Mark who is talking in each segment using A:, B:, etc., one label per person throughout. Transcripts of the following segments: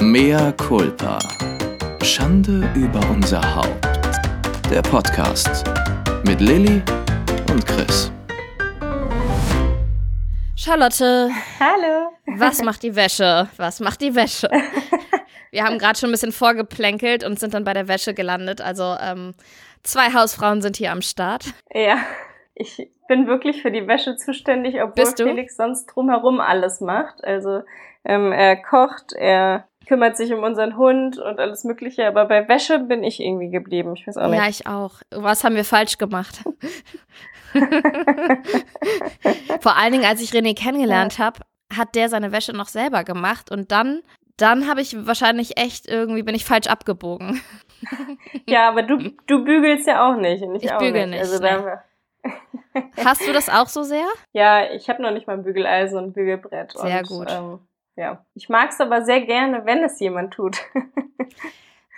A: Mea culpa. Schande über unser Haupt. Der Podcast mit Lilly und Chris.
B: Charlotte,
C: Hallo.
B: was macht die Wäsche? Was macht die Wäsche? Wir haben gerade schon ein bisschen vorgeplänkelt und sind dann bei der Wäsche gelandet. Also ähm, zwei Hausfrauen sind hier am Start.
C: Ja, ich bin wirklich für die Wäsche zuständig, obwohl? Felix sonst drumherum alles macht. Also ähm, er kocht, er kümmert sich um unseren Hund und alles Mögliche, aber bei Wäsche bin ich irgendwie geblieben. Ich weiß auch nicht.
B: Ja, ich auch. Was haben wir falsch gemacht? Vor allen Dingen, als ich René kennengelernt habe, hat der seine Wäsche noch selber gemacht und dann, dann habe ich wahrscheinlich echt irgendwie, bin ich falsch abgebogen.
C: Ja, aber du, du bügelst ja auch nicht. Und ich
B: Ich
C: auch
B: bügel
C: nicht.
B: nicht,
C: Also da,
B: Hast du das auch so sehr?
C: ja, ich habe noch nicht mal ein Bügeleisen und ein Bügelbrett.
B: Sehr
C: und,
B: gut.
C: Ähm, ja, ich mag es aber sehr gerne, wenn es jemand tut.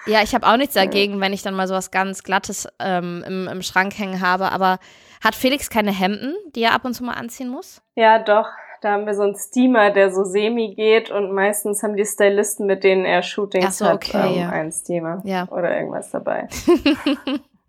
B: Ja, ich habe auch nichts dagegen, wenn ich dann mal sowas ganz Glattes ähm, im, im Schrank hängen habe. Aber hat Felix keine Hemden, die er ab und zu mal anziehen muss?
C: Ja, doch. Da haben wir so einen Steamer, der so semi geht und meistens haben die Stylisten, mit denen er Shootings
B: so,
C: hat,
B: okay,
C: ähm,
B: ja.
C: einen Steamer
B: Ja.
C: oder irgendwas dabei.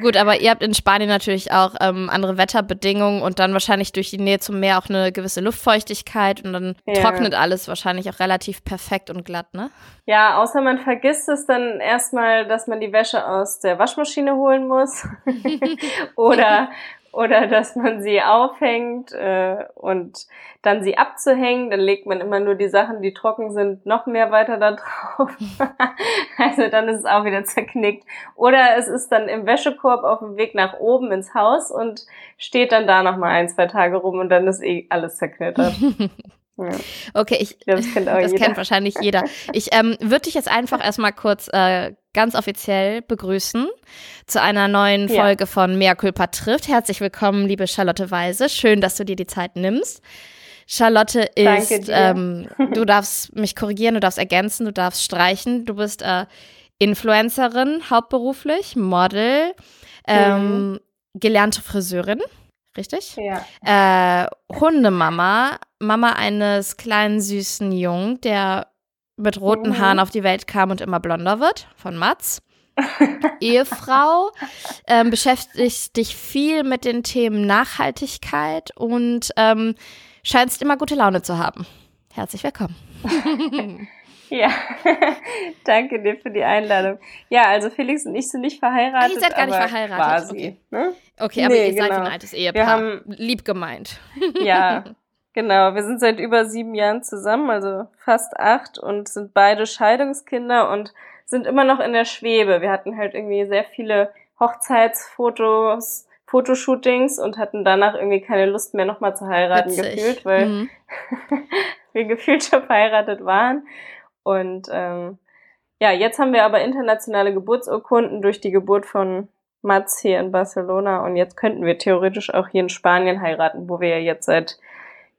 B: Gut, aber ihr habt in Spanien natürlich auch ähm, andere Wetterbedingungen und dann wahrscheinlich durch die Nähe zum Meer auch eine gewisse Luftfeuchtigkeit und dann
C: Ja.
B: trocknet alles wahrscheinlich auch relativ perfekt und glatt, ne?
C: Ja, außer man vergisst es dann erstmal, dass man die Wäsche aus der Waschmaschine holen muss oder oder dass man sie aufhängt äh, und dann sie abzuhängen, dann legt man immer nur die Sachen, die trocken sind, noch mehr weiter da drauf. also dann ist es auch wieder zerknickt. Oder es ist dann im Wäschekorb auf dem Weg nach oben ins Haus und steht dann da noch mal ein, zwei Tage rum und dann ist eh alles zerknittert. ja.
B: Okay, ich,
C: Ja, das kennt
B: das kennt wahrscheinlich jeder. Ich ähm, würde dich jetzt einfach erstmal kurz äh, ganz offiziell begrüßen zu einer neuen
C: Ja.
B: Folge von Mea Culpa trifft. Herzlich willkommen, liebe Charlotte Weise. Schön, dass du dir die Zeit nimmst. Charlotte ist, ähm, du darfst mich korrigieren, du darfst ergänzen, du darfst streichen. Du bist äh, Influencerin, hauptberuflich, Model, ähm, gelernte Friseurin, richtig?
C: Ja.
B: Äh, Hundemama, Mama eines kleinen süßen Jungen, der mit roten
C: Mhm.
B: Haaren auf die Welt kam und immer blonder wird, von Mats. Ehefrau, ähm, beschäftigt dich viel mit den Themen Nachhaltigkeit und ähm, scheinst immer gute Laune zu haben. Herzlich willkommen.
C: Ja, danke dir für die Einladung. Ja, also Felix und ich sind nicht verheiratet.
B: Ah, ihr seid gar nicht verheiratet,
C: Quasi,
B: okay.
C: ne?
B: Okay, aber
C: Nee,
B: ihr seid
C: genau.
B: ein altes Ehepaar.
C: haben-
B: Lieb gemeint.
C: Ja, genau. Wir sind seit über sieben Jahren zusammen, also fast acht und sind beide Scheidungskinder und sind immer noch in der Schwebe. Wir hatten halt irgendwie sehr viele Hochzeitsfotos, Fotoshootings und hatten danach irgendwie keine Lust mehr nochmal zu heiraten
B: Witzig.
C: gefühlt, weil
B: Mhm.
C: wir gefühlt schon verheiratet waren. Und ähm, ja, jetzt haben wir aber internationale Geburtsurkunden durch die Geburt von Mats hier in Barcelona und jetzt könnten wir theoretisch auch hier in Spanien heiraten, wo wir ja jetzt seit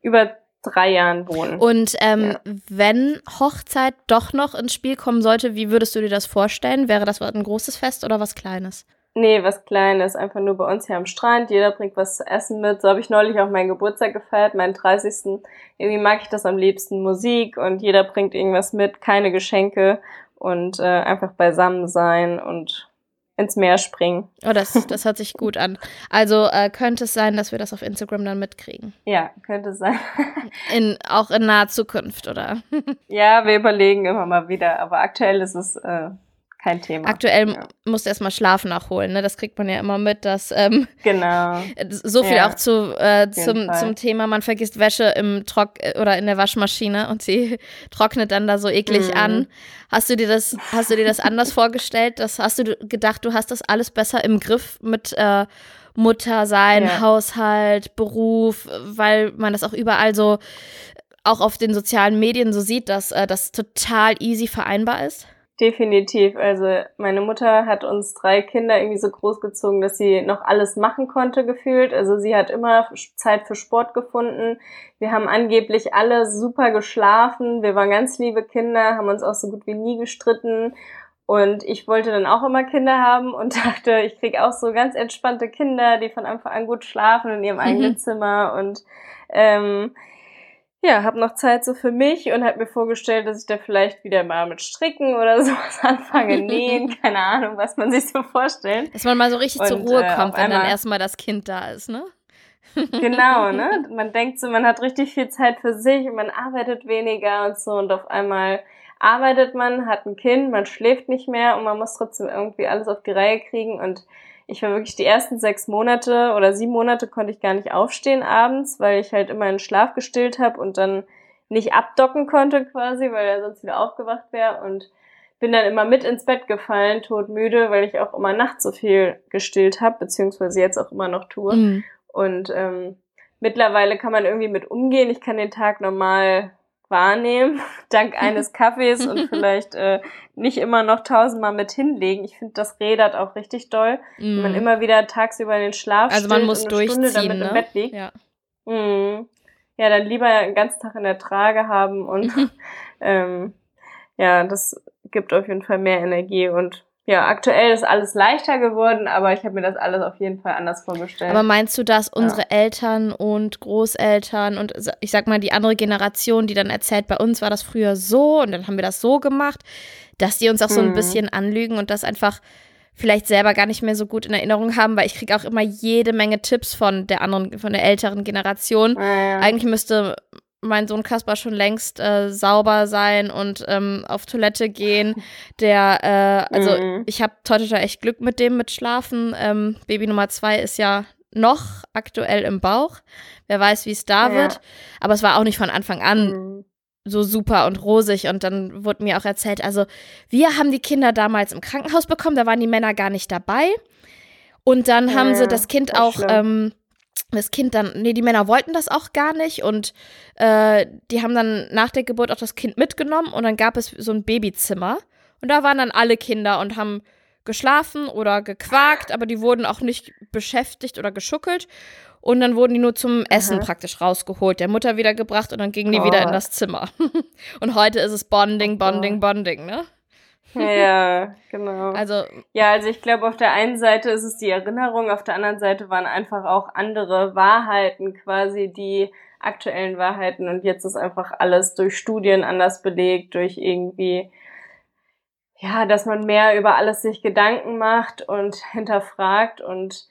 C: über drei Jahren wohnen.
B: Und ähm,
C: Ja.
B: wenn Hochzeit doch noch ins Spiel kommen sollte, wie würdest du dir das vorstellen? Wäre das ein großes Fest oder was Kleines?
C: Nee, was Kleines, einfach nur bei uns hier am Strand. Jeder bringt was zu essen mit. So habe ich neulich auch meinen Geburtstag gefeiert, meinen 30. Irgendwie mag ich das am liebsten, Musik und jeder bringt irgendwas mit, keine Geschenke und äh, einfach beisammen sein und ins Meer springen.
B: Oh, das, das hört sich gut an. Also äh, könnte es sein, dass wir das auf Instagram dann mitkriegen.
C: Ja, könnte sein.
B: In, auch in naher Zukunft, oder?
C: ja, wir überlegen immer mal wieder, aber aktuell ist es äh, kein Thema.
B: Aktuell
C: Ja.
B: musst du erstmal Schlaf nachholen, ne? Das kriegt man ja immer mit, dass ähm,
C: Genau.
B: so viel
C: Ja,
B: auch zu, äh, zum,
C: Fall.
B: zum Thema, man vergisst Wäsche im Trock äh, oder in der Waschmaschine und sie trocknet dann da so eklig
C: Mhm.
B: an. Hast du dir das, hast du dir das anders vorgestellt? Das hast du gedacht, du hast das alles besser im Griff mit äh, Mutter sein,
C: Ja.
B: Haushalt, Beruf, weil man das auch überall so auch auf den sozialen Medien so sieht, dass äh, das total easy vereinbar ist?
C: Definitiv. Also meine Mutter hat uns drei Kinder irgendwie so großgezogen, dass sie noch alles machen konnte gefühlt. Also sie hat immer Zeit für Sport gefunden. Wir haben angeblich alle super geschlafen. Wir waren ganz liebe Kinder, haben uns auch so gut wie nie gestritten. Und ich wollte dann auch immer Kinder haben und dachte, ich krieg auch so ganz entspannte Kinder, die von Anfang an gut schlafen in ihrem eigenen Zimmer. Und ähm, ja, habe noch Zeit so für mich und habe mir vorgestellt, dass ich da vielleicht wieder mal mit Stricken oder sowas anfange, nähen, keine Ahnung, was man sich so vorstellt.
B: Dass man mal so richtig und, zur Ruhe äh, kommt, wenn dann erstmal das Kind da ist, ne?
C: genau, ne? Man denkt so, man hat richtig viel Zeit für sich und man arbeitet weniger und so und auf einmal arbeitet man, hat ein Kind, man schläft nicht mehr und man muss trotzdem irgendwie alles auf die Reihe kriegen und ich war wirklich die ersten sechs Monate oder sieben Monate konnte ich gar nicht aufstehen abends, weil ich halt immer in Schlaf gestillt habe und dann nicht abdocken konnte quasi, weil er sonst wieder aufgewacht wäre und bin dann immer mit ins Bett gefallen, todmüde, weil ich auch immer nachts so viel gestillt habe, beziehungsweise jetzt auch immer noch tue. Mhm. Und ähm, mittlerweile kann man irgendwie mit umgehen. Ich kann den Tag normal wahrnehmen, dank eines Kaffees und vielleicht äh, nicht immer noch tausendmal mit hinlegen. Ich finde, das rädert auch richtig doll, mm. wenn man mm. immer wieder tagsüber in den Schlaf
B: Also man muss eine Stunde damit
C: ne?
B: im
C: Bett liegt. Ja. Mm. ja, dann lieber einen ganzen Tag in der Trage haben und ähm, ja, das gibt auf jeden Fall mehr Energie und ja, aktuell ist alles leichter geworden, aber ich habe mir das alles auf jeden Fall anders vorgestellt.
B: Aber meinst du, dass unsere ja. Eltern und Großeltern und ich sag mal die andere Generation, die dann erzählt, bei uns war das früher so und dann haben wir das so gemacht, dass die uns auch so ein hm. bisschen anlügen und das einfach vielleicht selber gar nicht mehr so gut in Erinnerung haben, weil ich kriege auch immer jede Menge Tipps von der anderen, von der älteren Generation. Ja, ja. Eigentlich müsste mein Sohn Kaspar schon längst äh, sauber sein und ähm, auf Toilette gehen. Der, äh, also mhm. ich habe heute echt Glück mit dem mit Schlafen. Ähm, Baby Nummer zwei ist ja noch aktuell im Bauch. Wer weiß, wie es da ja. wird. Aber es war auch nicht von Anfang an mhm. so super und rosig. Und dann wurde mir auch erzählt, also wir haben die Kinder damals im Krankenhaus bekommen, da waren die Männer gar nicht dabei. Und dann ja, haben sie das Kind auch ähm, das Kind dann, nee, die Männer wollten das auch gar nicht und äh, die haben dann nach der Geburt auch das Kind mitgenommen und dann gab es so ein Babyzimmer und da waren dann alle Kinder und haben geschlafen oder gequakt, aber die wurden auch nicht beschäftigt oder geschuckelt und dann wurden die nur zum Essen Aha. praktisch rausgeholt, der Mutter wiedergebracht und dann gingen die oh. wieder in das Zimmer. und heute ist es Bonding, Bonding, Bonding, ne?
C: Ja, genau.
B: Also
C: ja, also ich glaube, auf der einen Seite ist es die Erinnerung, auf der anderen Seite waren einfach auch andere Wahrheiten quasi die aktuellen Wahrheiten und jetzt ist einfach alles durch Studien anders belegt, durch irgendwie ja, dass man mehr über alles sich Gedanken macht und hinterfragt und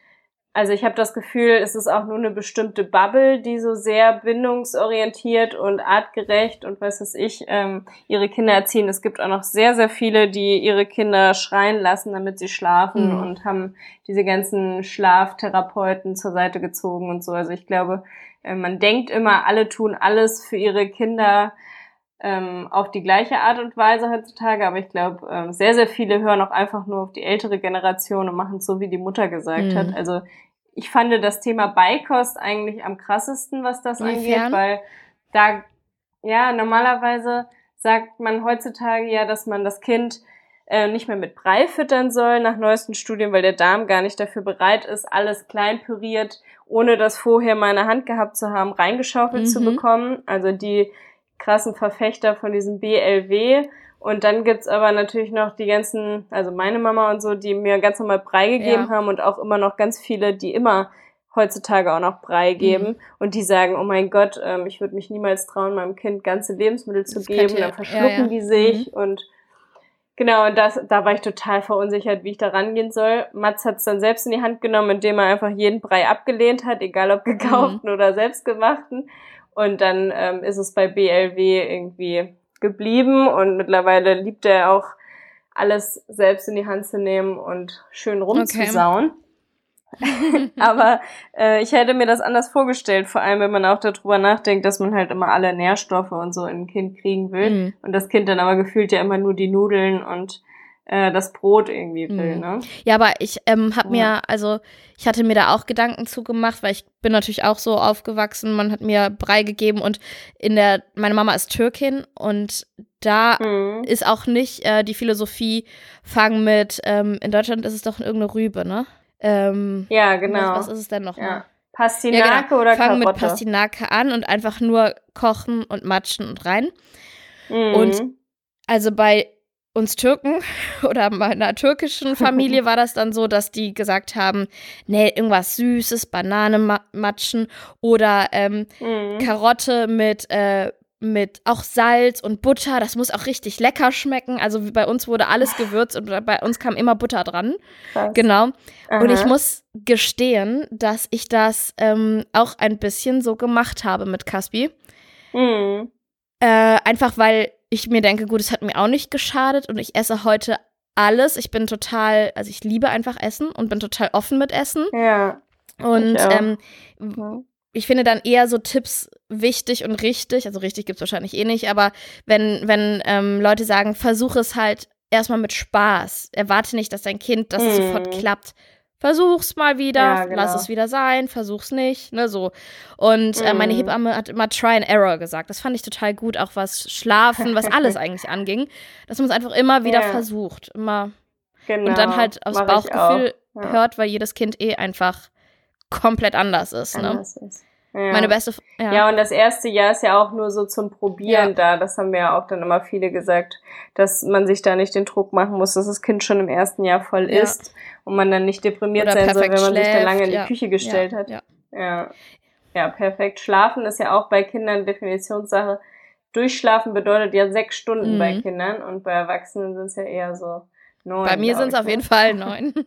C: also ich habe das Gefühl, es ist auch nur eine bestimmte Bubble, die so sehr bindungsorientiert und artgerecht und was weiß ich, ähm, ihre Kinder erziehen. Es gibt auch noch sehr, sehr viele, die ihre Kinder schreien lassen, damit sie schlafen mhm. und haben diese ganzen Schlaftherapeuten zur Seite gezogen und so. Also ich glaube, äh, man denkt immer, alle tun alles für ihre Kinder ähm, auf die gleiche Art und Weise heutzutage, aber ich glaube, ähm, sehr, sehr viele hören auch einfach nur auf die ältere Generation und machen es so, wie die Mutter gesagt mhm. hat. Also ich fand das Thema Beikost eigentlich am krassesten, was das Inwiefern? angeht, weil da, ja, normalerweise sagt man heutzutage ja, dass man das Kind äh, nicht mehr mit Brei füttern soll, nach neuesten Studien, weil der Darm gar nicht dafür bereit ist, alles klein püriert, ohne das vorher mal in der Hand gehabt zu haben, reingeschaufelt mhm. zu bekommen. Also die krassen Verfechter von diesem BLW. Und dann gibt's aber natürlich noch die ganzen, also meine Mama und so, die mir ganz normal Brei gegeben ja. haben und auch immer noch ganz viele, die immer heutzutage auch noch Brei geben mhm. und die sagen, oh mein Gott, ähm, ich würde mich niemals trauen, meinem Kind ganze Lebensmittel zu das geben, dann verschlucken ja, ja. die sich mhm. und genau, und das, da war ich total verunsichert, wie ich da rangehen soll. Mats hat es dann selbst in die Hand genommen, indem er einfach jeden Brei abgelehnt hat, egal ob gekauften mhm. oder selbstgemachten und dann ähm, ist es bei BLW irgendwie geblieben und mittlerweile liebt er auch alles selbst in die Hand zu nehmen und schön rumzusauen. Okay. Aber äh, ich hätte mir das anders vorgestellt, vor allem wenn man auch darüber nachdenkt, dass man halt immer alle Nährstoffe und so in ein Kind kriegen will mhm. und das Kind dann aber gefühlt ja immer nur die Nudeln und äh, das Brot irgendwie will, mhm. ne?
B: Ja, aber ich ähm, habe ja. mir, also ich hatte mir da auch Gedanken zugemacht, weil ich bin natürlich auch so aufgewachsen. Man hat mir Brei gegeben und in der, meine Mama ist Türkin und da mhm. ist auch nicht äh, die Philosophie, fang mit, ähm, in Deutschland ist es doch irgendeine Rübe, ne? Ähm,
C: ja, genau.
B: Was, was, ist es denn noch? Ja.
C: Pastinake ja, genau. oder
B: Fang mit Pastinake an und einfach nur kochen und matschen und rein. Mhm. Und also bei uns Türken oder meiner türkischen Familie war das dann so, dass die gesagt haben, nee, irgendwas Süßes, Banane matschen oder ähm, mhm. Karotte mit äh, mit auch Salz und Butter. Das muss auch richtig lecker schmecken. Also bei uns wurde alles gewürzt und bei uns kam immer Butter dran. Krass. Genau. Aha. Und ich muss gestehen, dass ich das ähm, auch ein bisschen so gemacht habe mit Caspi. Mhm. Äh, einfach weil ich mir denke, gut, es hat mir auch nicht geschadet und ich esse heute alles. Ich bin total, also ich liebe einfach Essen und bin total offen mit Essen.
C: Ja.
B: Und ich, ähm, mhm. ich finde dann eher so Tipps wichtig und richtig. Also richtig gibt es wahrscheinlich eh nicht, aber wenn, wenn ähm, Leute sagen, versuche es halt erstmal mit Spaß. Erwarte nicht, dass dein Kind das mhm. sofort klappt versuch's mal wieder, ja, genau. lass es wieder sein, versuch's nicht, ne, so. Und äh, meine mhm. Hebamme hat immer Try and Error gesagt. Das fand ich total gut, auch was Schlafen, was alles eigentlich anging, dass man es einfach immer wieder ja. versucht, immer. Genau, und dann halt aufs Bauchgefühl ja. hört, weil jedes Kind eh einfach komplett anders ist, ne? anders ne? Ist. Ja. Meine beste.
C: Ja. ja, und das erste Jahr ist ja auch nur so zum Probieren ja. da. Das haben mir ja auch dann immer viele gesagt, dass man sich da nicht den Druck machen muss, dass das Kind schon im ersten Jahr voll ja. ist und man dann nicht deprimiert Oder sein soll, wenn man schläft. sich da lange in die Küche gestellt hat. Ja. ja. Ja, perfekt. Schlafen ist ja auch bei Kindern Definitionssache. Durchschlafen bedeutet ja sechs Stunden mhm. bei Kindern und bei Erwachsenen sind es ja eher so Neun,
B: bei mir sind es auf jeden Fall neun.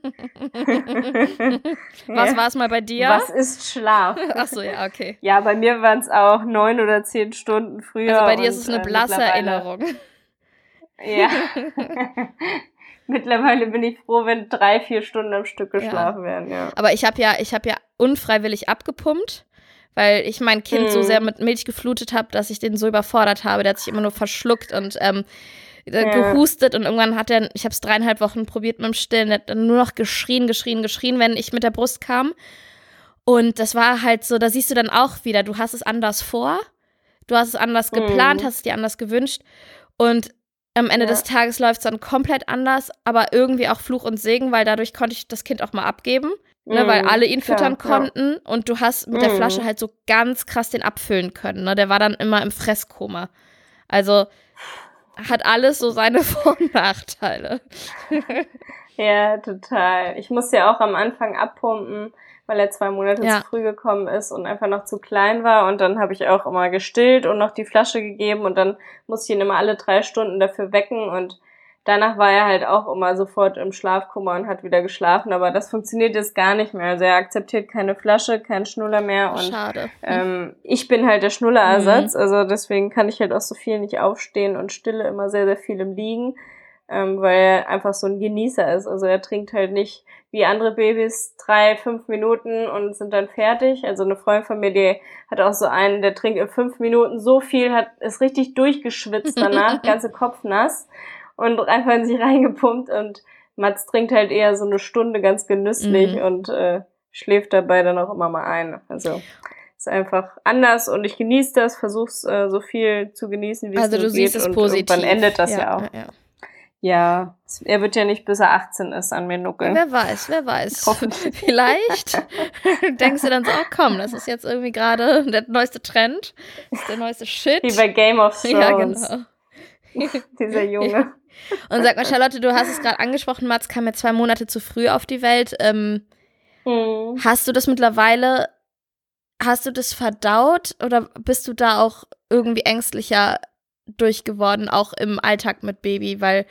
B: Was ja. war es mal bei dir?
C: Was ist Schlaf?
B: Ach so, ja, okay.
C: Ja, bei mir waren es auch neun oder zehn Stunden früher.
B: Also bei dir ist es eine äh, blasse Erinnerung.
C: Ja. mittlerweile bin ich froh, wenn drei, vier Stunden am Stück geschlafen ja. werden, ja.
B: Aber ich habe ja, ich habe ja unfreiwillig abgepumpt weil ich mein Kind mm. so sehr mit Milch geflutet habe, dass ich den so überfordert habe. Der hat sich immer nur verschluckt und ähm, äh, gehustet und irgendwann hat er, ich habe es dreieinhalb Wochen probiert mit dem Stillen, der hat dann nur noch geschrien, geschrien, geschrien, wenn ich mit der Brust kam. Und das war halt so, da siehst du dann auch wieder, du hast es anders vor, du hast es anders mhm. geplant, hast es dir anders gewünscht und am Ende ja. des Tages läuft es dann komplett anders, aber irgendwie auch Fluch und Segen, weil dadurch konnte ich das Kind auch mal abgeben, mhm. ne, weil mhm. alle ihn füttern Klar, konnten ja. und du hast mit mhm. der Flasche halt so ganz krass den abfüllen können. Ne? Der war dann immer im Fresskoma. Also hat alles so seine Vor- und Nachteile.
C: ja, total. Ich musste ja auch am Anfang abpumpen, weil er zwei Monate ja. zu früh gekommen ist und einfach noch zu klein war. Und dann habe ich auch immer gestillt und noch die Flasche gegeben und dann musste ich ihn immer alle drei Stunden dafür wecken und danach war er halt auch immer sofort im Schlafkummer und hat wieder geschlafen, aber das funktioniert jetzt gar nicht mehr. Also er akzeptiert keine Flasche, keinen Schnuller mehr und
B: Schade.
C: Ähm, ich bin halt der Schnullerersatz, mhm. also deswegen kann ich halt auch so viel nicht aufstehen und stille immer sehr, sehr viel im Liegen, ähm, weil er einfach so ein Genießer ist. Also er trinkt halt nicht wie andere Babys drei, fünf Minuten und sind dann fertig. Also eine Freundin von mir, die hat auch so einen, der trinkt in fünf Minuten so viel, hat ist richtig durchgeschwitzt danach, ganze Kopf nass und einfach in sich reingepumpt und Mats trinkt halt eher so eine Stunde ganz genüsslich mhm. und äh, schläft dabei dann auch immer mal ein. Also ist einfach anders und ich genieße das, versuch's äh, so viel zu genießen, wie
B: also
C: es
B: du
C: siehst
B: geht. Es
C: und
B: positiv.
C: irgendwann endet das ja, ja auch. Ja, ja, er wird ja nicht bis er 18 ist an mir nuckeln.
B: Wer weiß, wer weiß. Vielleicht denkst du dann so, oh komm, das ist jetzt irgendwie gerade der neueste Trend, das ist der neueste Shit.
C: Wie bei Game of Thrones. Ja, genau. Dieser Junge.
B: Und sag mal, Charlotte, du hast es gerade angesprochen, Mats kam ja zwei Monate zu früh auf die Welt. Ähm, mhm. Hast du das mittlerweile, hast du das verdaut oder bist du da auch irgendwie ängstlicher durchgeworden, auch im Alltag mit Baby? Weil,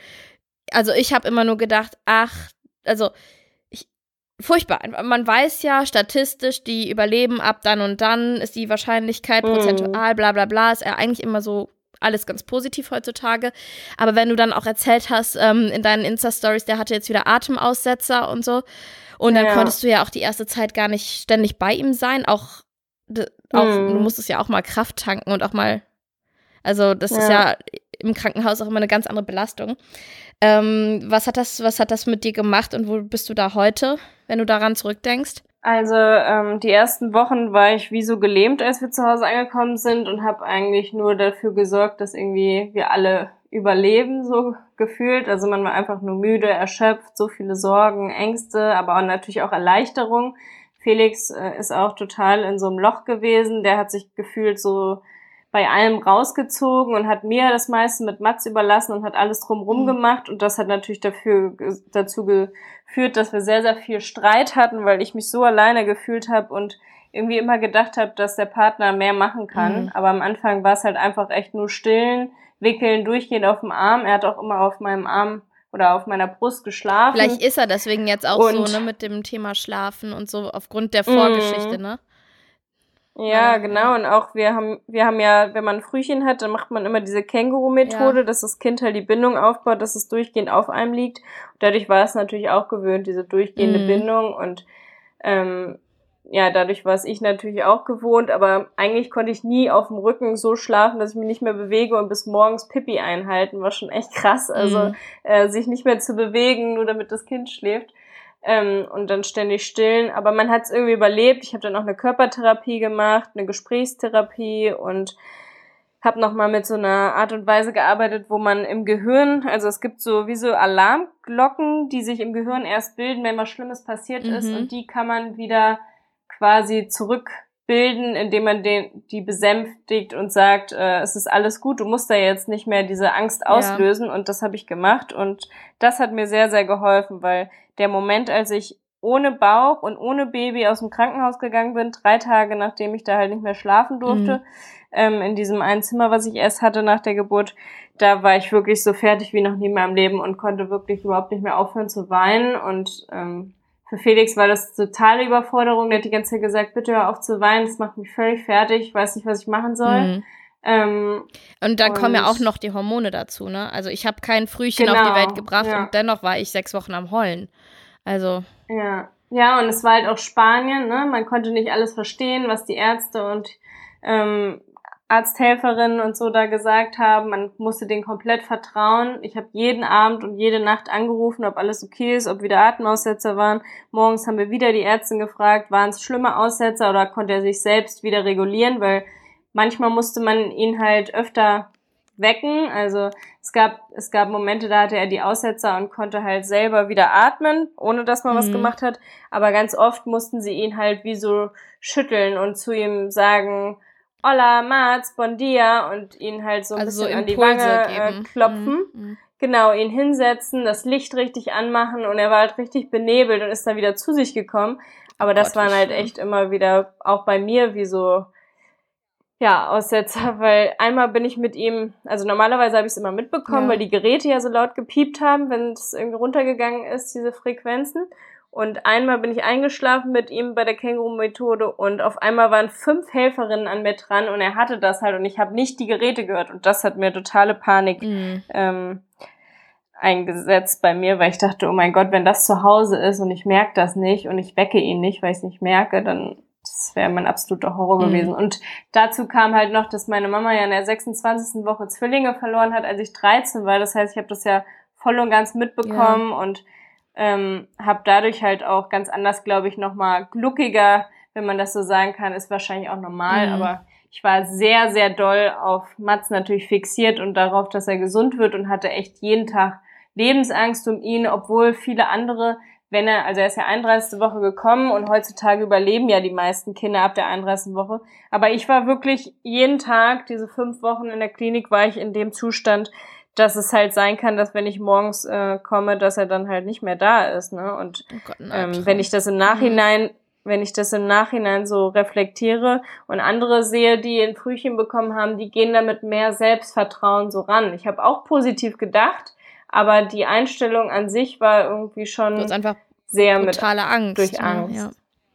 B: also ich habe immer nur gedacht, ach, also ich, furchtbar. Man weiß ja statistisch, die überleben ab dann und dann ist die Wahrscheinlichkeit mhm. prozentual, bla bla bla, ist ja eigentlich immer so alles ganz positiv heutzutage. Aber wenn du dann auch erzählt hast ähm, in deinen Insta-Stories, der hatte jetzt wieder Atemaussetzer und so. Und dann ja. konntest du ja auch die erste Zeit gar nicht ständig bei ihm sein. Auch, auch mhm. du musstest ja auch mal Kraft tanken und auch mal. Also, das ja. ist ja im Krankenhaus auch immer eine ganz andere Belastung. Ähm, was, hat das, was hat das mit dir gemacht und wo bist du da heute, wenn du daran zurückdenkst?
C: Also ähm, die ersten Wochen war ich wie so gelähmt, als wir zu Hause angekommen sind und habe eigentlich nur dafür gesorgt, dass irgendwie wir alle überleben, so gefühlt. Also man war einfach nur müde, erschöpft, so viele Sorgen, Ängste, aber auch natürlich auch Erleichterung. Felix äh, ist auch total in so einem Loch gewesen. Der hat sich gefühlt so bei allem rausgezogen und hat mir das meiste mit Mats überlassen und hat alles drumrum mhm. gemacht. Und das hat natürlich dafür, dazu geführt, dass wir sehr, sehr viel Streit hatten, weil ich mich so alleine gefühlt habe und irgendwie immer gedacht habe, dass der Partner mehr machen kann. Mhm. Aber am Anfang war es halt einfach echt nur stillen, wickeln, durchgehend auf dem Arm. Er hat auch immer auf meinem Arm oder auf meiner Brust geschlafen.
B: Vielleicht ist er deswegen jetzt auch und so, ne, mit dem Thema Schlafen und so aufgrund der Vorgeschichte, mhm. ne?
C: Ja, genau. Und auch wir haben, wir haben ja, wenn man ein Frühchen hat, dann macht man immer diese Känguru-Methode, ja. dass das Kind halt die Bindung aufbaut, dass es durchgehend auf einem liegt. Und dadurch war es natürlich auch gewöhnt, diese durchgehende mhm. Bindung. Und ähm, ja, dadurch war es ich natürlich auch gewohnt, aber eigentlich konnte ich nie auf dem Rücken so schlafen, dass ich mich nicht mehr bewege und bis morgens Pipi einhalten, war schon echt krass. Also mhm. äh, sich nicht mehr zu bewegen, nur damit das Kind schläft ähm, und dann ständig stillen. Aber man hat es irgendwie überlebt. Ich habe dann auch eine Körpertherapie gemacht, eine Gesprächstherapie und habe nochmal mit so einer Art und Weise gearbeitet, wo man im Gehirn, also es gibt so wie so Alarmglocken, die sich im Gehirn erst bilden, wenn was Schlimmes passiert mhm. ist und die kann man wieder quasi zurückbilden, indem man den, die besänftigt und sagt, äh, es ist alles gut, du musst da jetzt nicht mehr diese Angst auslösen ja. und das habe ich gemacht und das hat mir sehr, sehr geholfen, weil der Moment, als ich ohne Bauch und ohne Baby aus dem Krankenhaus gegangen bin, drei Tage nachdem ich da halt nicht mehr schlafen durfte, mhm. ähm, in diesem einen Zimmer, was ich erst hatte nach der Geburt, da war ich wirklich so fertig wie noch nie in meinem Leben und konnte wirklich überhaupt nicht mehr aufhören zu weinen. Und ähm, für Felix war das totale Überforderung. Der hat die ganze Zeit gesagt, bitte hör auf zu weinen, das macht mich völlig fertig, ich weiß nicht, was ich machen soll. Mhm.
B: Ähm, und dann und kommen ja auch noch die Hormone dazu, ne? Also ich habe kein Frühchen genau, auf die genau, Welt gebracht ja. und dennoch war ich sechs Wochen am Heulen. Also.
C: Ja. Ja, und es war halt auch Spanien, ne? Man konnte nicht alles verstehen, was die Ärzte und ähm, Arzthelferinnen und so da gesagt haben. Man musste denen komplett vertrauen. Ich habe jeden Abend und jede Nacht angerufen, ob alles okay ist, ob wieder Atemaussetzer waren. Morgens haben wir wieder die Ärztin gefragt, waren es schlimme Aussetzer oder konnte er sich selbst wieder regulieren, weil manchmal musste man ihn halt öfter wecken. Also es gab, es gab Momente, da hatte er die Aussetzer und konnte halt selber wieder atmen, ohne dass man mhm. was gemacht hat. Aber ganz oft mussten sie ihn halt wie so schütteln und zu ihm sagen, Hola, Mats, bon dia und ihn halt so ein also bisschen so an die Wange äh, klopfen. Mhm. mhm. Genau, ihn hinsetzen, das Licht richtig anmachen und er war halt richtig benebelt und ist dann wieder zu sich gekommen. Aber das Gott, waren halt echt immer wieder, auch bei mir, wie so ja, Aussetzer, weil einmal bin ich mit ihm, also normalerweise habe ich es immer mitbekommen, ja. weil die Geräte ja so laut gepiept haben, wenn es irgendwie runtergegangen ist, diese Frequenzen. Und einmal bin ich eingeschlafen mit ihm bei der Känguru-Methode und auf einmal waren fünf Helferinnen an mir dran und er hatte das halt und ich habe nicht die Geräte gehört und das hat mir totale Panik mhm. ähm, eingesetzt bei mir, weil ich dachte, oh mein Gott, wenn das zu Hause ist und ich merke das nicht und ich wecke ihn nicht, weil ich es nicht merke, dann das wäre mein absoluter Horror mhm. gewesen. Und dazu kam halt noch, dass meine Mama ja in der 26. Woche Zwillinge verloren hat, als ich 13 war. Das heißt, ich habe das ja voll und ganz mitbekommen ja. und ähm, habe dadurch halt auch ganz anders, glaube ich, nochmal gluckiger, wenn man das so sagen kann, ist wahrscheinlich auch normal, mhm. aber ich war sehr, sehr doll auf Mats natürlich fixiert und darauf, dass er gesund wird und hatte echt jeden Tag Lebensangst um ihn, obwohl viele andere wenn er, also er ist ja 31. Woche gekommen und heutzutage überleben ja die meisten Kinder ab der 31. Woche. Aber ich war wirklich jeden Tag, diese fünf Wochen in der Klinik, war ich in dem Zustand, dass es halt sein kann, dass wenn ich morgens äh, komme, dass er dann halt nicht mehr da ist. Ne? Und oh Gott, ähm, wenn ich das im Nachhinein, mhm. wenn ich das im Nachhinein so reflektiere und andere sehe, die ein Frühchen bekommen haben, die gehen damit mehr Selbstvertrauen so ran. Ich habe auch positiv gedacht, aber die Einstellung an sich war irgendwie schon
B: einfach
C: sehr
B: mit Angst,
C: durch Angst. Ne?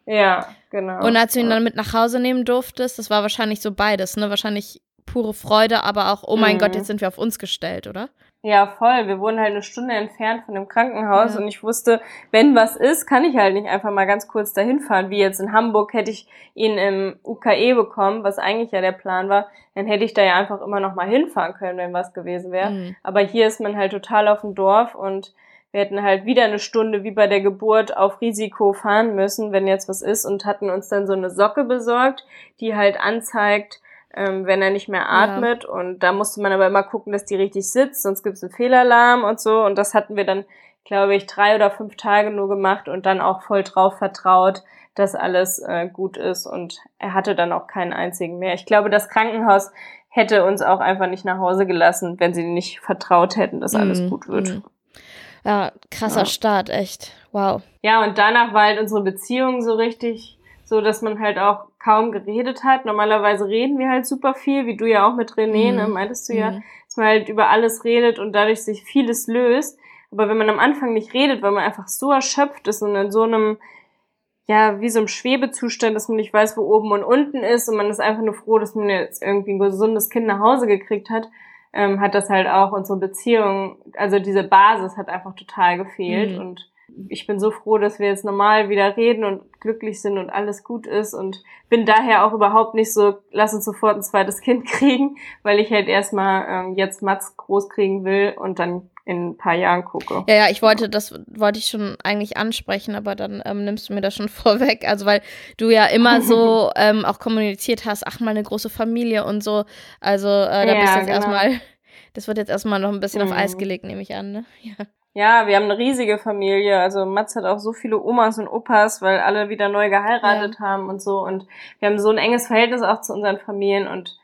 C: Ja. ja. genau.
B: Und als du ihn
C: ja.
B: dann mit nach Hause nehmen durftest, das war wahrscheinlich so beides, ne? Wahrscheinlich pure Freude, aber auch, oh mein mhm. Gott, jetzt sind wir auf uns gestellt, oder?
C: Ja, voll. Wir wohnen halt eine Stunde entfernt von dem Krankenhaus ja. und ich wusste, wenn was ist, kann ich halt nicht einfach mal ganz kurz dahin fahren. Wie jetzt in Hamburg hätte ich ihn im UKE bekommen, was eigentlich ja der Plan war, dann hätte ich da ja einfach immer noch mal hinfahren können, wenn was gewesen wäre. Mhm. Aber hier ist man halt total auf dem Dorf und wir hätten halt wieder eine Stunde wie bei der Geburt auf Risiko fahren müssen, wenn jetzt was ist und hatten uns dann so eine Socke besorgt, die halt anzeigt, ähm, wenn er nicht mehr atmet. Ja. Und da musste man aber immer gucken, dass die richtig sitzt, sonst gibt es einen Fehlalarm und so. Und das hatten wir dann, glaube ich, drei oder fünf Tage nur gemacht und dann auch voll drauf vertraut, dass alles äh, gut ist. Und er hatte dann auch keinen einzigen mehr. Ich glaube, das Krankenhaus hätte uns auch einfach nicht nach Hause gelassen, wenn sie nicht vertraut hätten, dass alles
B: Mhm,
C: gut wird.
B: mhm. Ja, krasser
C: Ja.
B: Start, echt. Wow.
C: Ja, und danach war halt unsere Beziehung so richtig so, dass man halt auch kaum geredet hat. Normalerweise reden wir halt super viel, wie du ja auch mit René,
B: Mhm.
C: ne, meintest du ja,
B: Mhm.
C: dass man halt über alles redet und dadurch sich vieles löst. Aber wenn man am Anfang nicht redet, weil man einfach so erschöpft ist und in so einem, ja, wie so einem Schwebezustand, dass man nicht weiß, wo oben und unten ist und man ist einfach nur froh, dass man jetzt irgendwie ein gesundes Kind nach Hause gekriegt hat, ähm, hat das halt auch unsere Beziehung, also diese Basis hat einfach total gefehlt
B: Mhm.
C: und ich bin so froh, dass wir jetzt normal wieder reden und glücklich sind und alles gut ist und bin daher auch überhaupt nicht so, lass uns sofort ein zweites Kind kriegen, weil ich halt erstmal ähm, jetzt Mats groß kriegen will und dann in ein paar Jahren gucke.
B: Ja, ja, ich wollte, das wollte ich schon eigentlich ansprechen, aber dann ähm, nimmst du mir das schon vorweg. Also, weil du ja immer so ähm, auch kommuniziert hast, ach, mal eine große Familie und so. Also, äh, da
C: Ja,
B: bist du jetzt
C: genau.
B: erstmal, das wird jetzt erstmal noch ein bisschen auf
C: Mhm.
B: Eis gelegt, nehme ich an, ne? Ja.
C: Ja, wir haben eine riesige Familie. Also Mats hat auch so viele Omas und Opas, weil alle wieder neu geheiratet haben und so. Und wir haben so ein enges Verhältnis auch zu unseren Familien und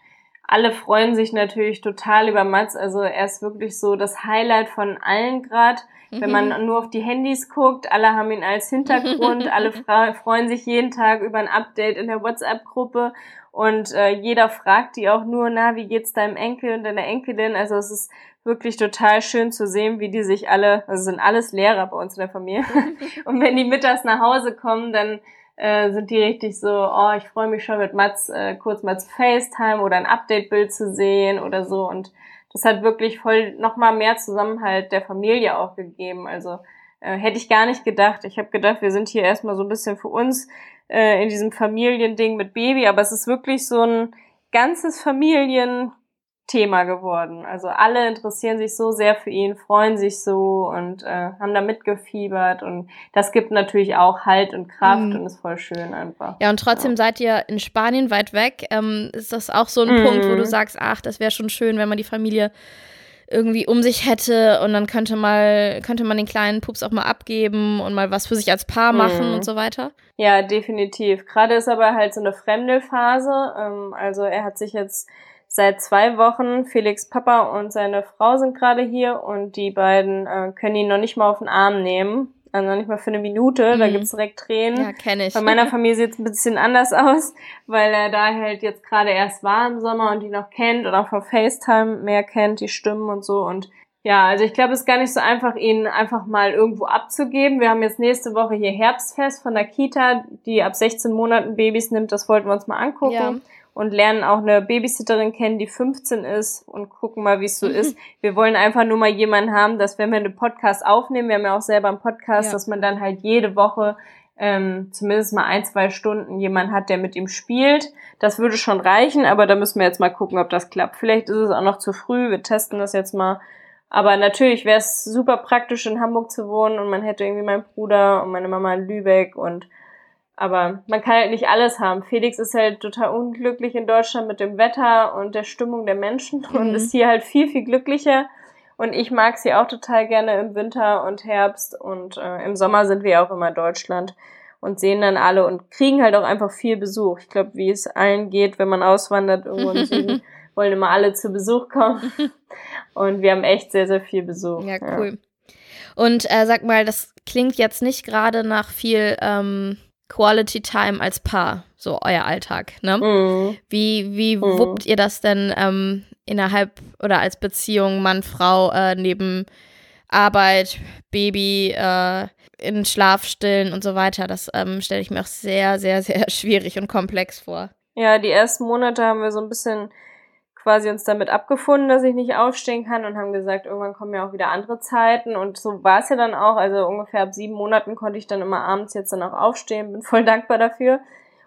C: alle freuen sich natürlich total über Mats. Also er ist wirklich so das Highlight von allen grad. Wenn man nur auf die Handys guckt, alle haben ihn als Hintergrund, alle freuen sich jeden Tag über ein Update in der WhatsApp-Gruppe und äh, jeder fragt die auch nur, na, wie geht's deinem Enkel und deiner Enkelin? Also es ist wirklich total schön zu sehen, wie die sich alle, also sind alles Lehrer bei uns in der Familie. und wenn die mittags nach Hause kommen, dann äh, sind die richtig so, oh, ich freue mich schon mit Mats, äh, kurz mal zu FaceTime oder ein Update-Bild zu sehen oder so. Und das hat wirklich voll nochmal mehr Zusammenhalt der Familie auch gegeben. Also äh, hätte ich gar nicht gedacht. Ich habe gedacht, wir sind hier erstmal so ein bisschen für uns äh, in diesem Familiending mit Baby, aber es ist wirklich so ein ganzes Familienthema geworden. Also alle interessieren sich so sehr für ihn, freuen sich so und äh, haben da mitgefiebert und das gibt natürlich auch Halt und Kraft
B: Mhm.
C: und ist voll schön einfach.
B: Ja, und trotzdem seid ihr in Spanien weit weg. Ähm, ist das auch so ein
C: Mhm.
B: Punkt, wo du sagst, ach, das wäre schon schön, wenn man die Familie irgendwie um sich hätte und dann könnte mal, könnte man den kleinen Pups auch mal abgeben und mal was für sich als Paar machen
C: Mhm.
B: und so weiter?
C: Ja, definitiv. Gerade ist aber halt so eine Fremdelphase. Ähm, also er hat sich jetzt seit zwei Wochen, Felix Papa und seine Frau sind gerade hier und die beiden äh, können ihn noch nicht mal auf den Arm nehmen. Also noch nicht mal für eine Minute. Da
B: Mhm.
C: gibt's direkt Tränen.
B: Ja, kenne ich.
C: Bei meiner Familie sieht es ein bisschen anders aus, weil er da halt jetzt gerade erst war im Sommer und die noch kennt und auch von FaceTime mehr kennt, die Stimmen und so. Und ja, also ich glaube, es ist gar nicht so einfach, ihn einfach mal irgendwo abzugeben. Wir haben jetzt nächste Woche hier Herbstfest von der Kita, die ab 16 Monaten Babys nimmt. Das wollten wir uns mal angucken.
B: Ja.
C: Und lernen auch eine Babysitterin kennen, die 15 ist und gucken mal, wie es so
B: Mhm.
C: ist. Wir wollen einfach nur mal jemanden haben, dass wenn wir einen Podcast aufnehmen, wir haben ja auch selber einen Podcast,
B: Ja.
C: dass man dann halt jede Woche ähm, zumindest mal ein, zwei Stunden jemand hat, der mit ihm spielt. Das würde schon reichen, aber da müssen wir jetzt mal gucken, ob das klappt. Vielleicht ist es auch noch zu früh. Wir testen das jetzt mal. Aber natürlich wäre es super praktisch, in Hamburg zu wohnen und man hätte irgendwie meinen Bruder und meine Mama in Lübeck und aber man kann halt nicht alles haben. Felix ist halt total unglücklich in Deutschland mit dem Wetter und der Stimmung der Menschen und
B: Mhm.
C: ist hier halt viel, viel glücklicher. Und ich mag sie auch total gerne im Winter und Herbst und äh, im Sommer sind wir auch immer in Deutschland und sehen dann alle und kriegen halt auch einfach viel Besuch. Ich glaube, wie es allen geht, wenn man auswandert irgendwo im Süden, wollen immer alle zu Besuch kommen. Und wir haben echt sehr, sehr viel Besuch.
B: Ja, cool. Und äh, sag mal, das klingt jetzt nicht gerade nach viel ähm, Quality Time als Paar, so euer Alltag, ne?
C: Mhm.
B: Wie, wie
C: Mhm.
B: wuppt ihr das denn ähm, innerhalb oder als Beziehung Mann, Frau äh, neben Arbeit, Baby, äh, in Schlaf stillen und so weiter? Das ähm, stelle ich mir auch sehr, sehr, sehr schwierig und komplex vor.
C: Ja, die ersten Monate haben wir so ein bisschen quasi uns damit abgefunden, dass ich nicht aufstehen kann und haben gesagt, irgendwann kommen ja auch wieder andere Zeiten und so war es ja dann auch. Also ungefähr ab sieben Monaten konnte ich dann immer abends jetzt dann auch aufstehen, bin voll dankbar dafür.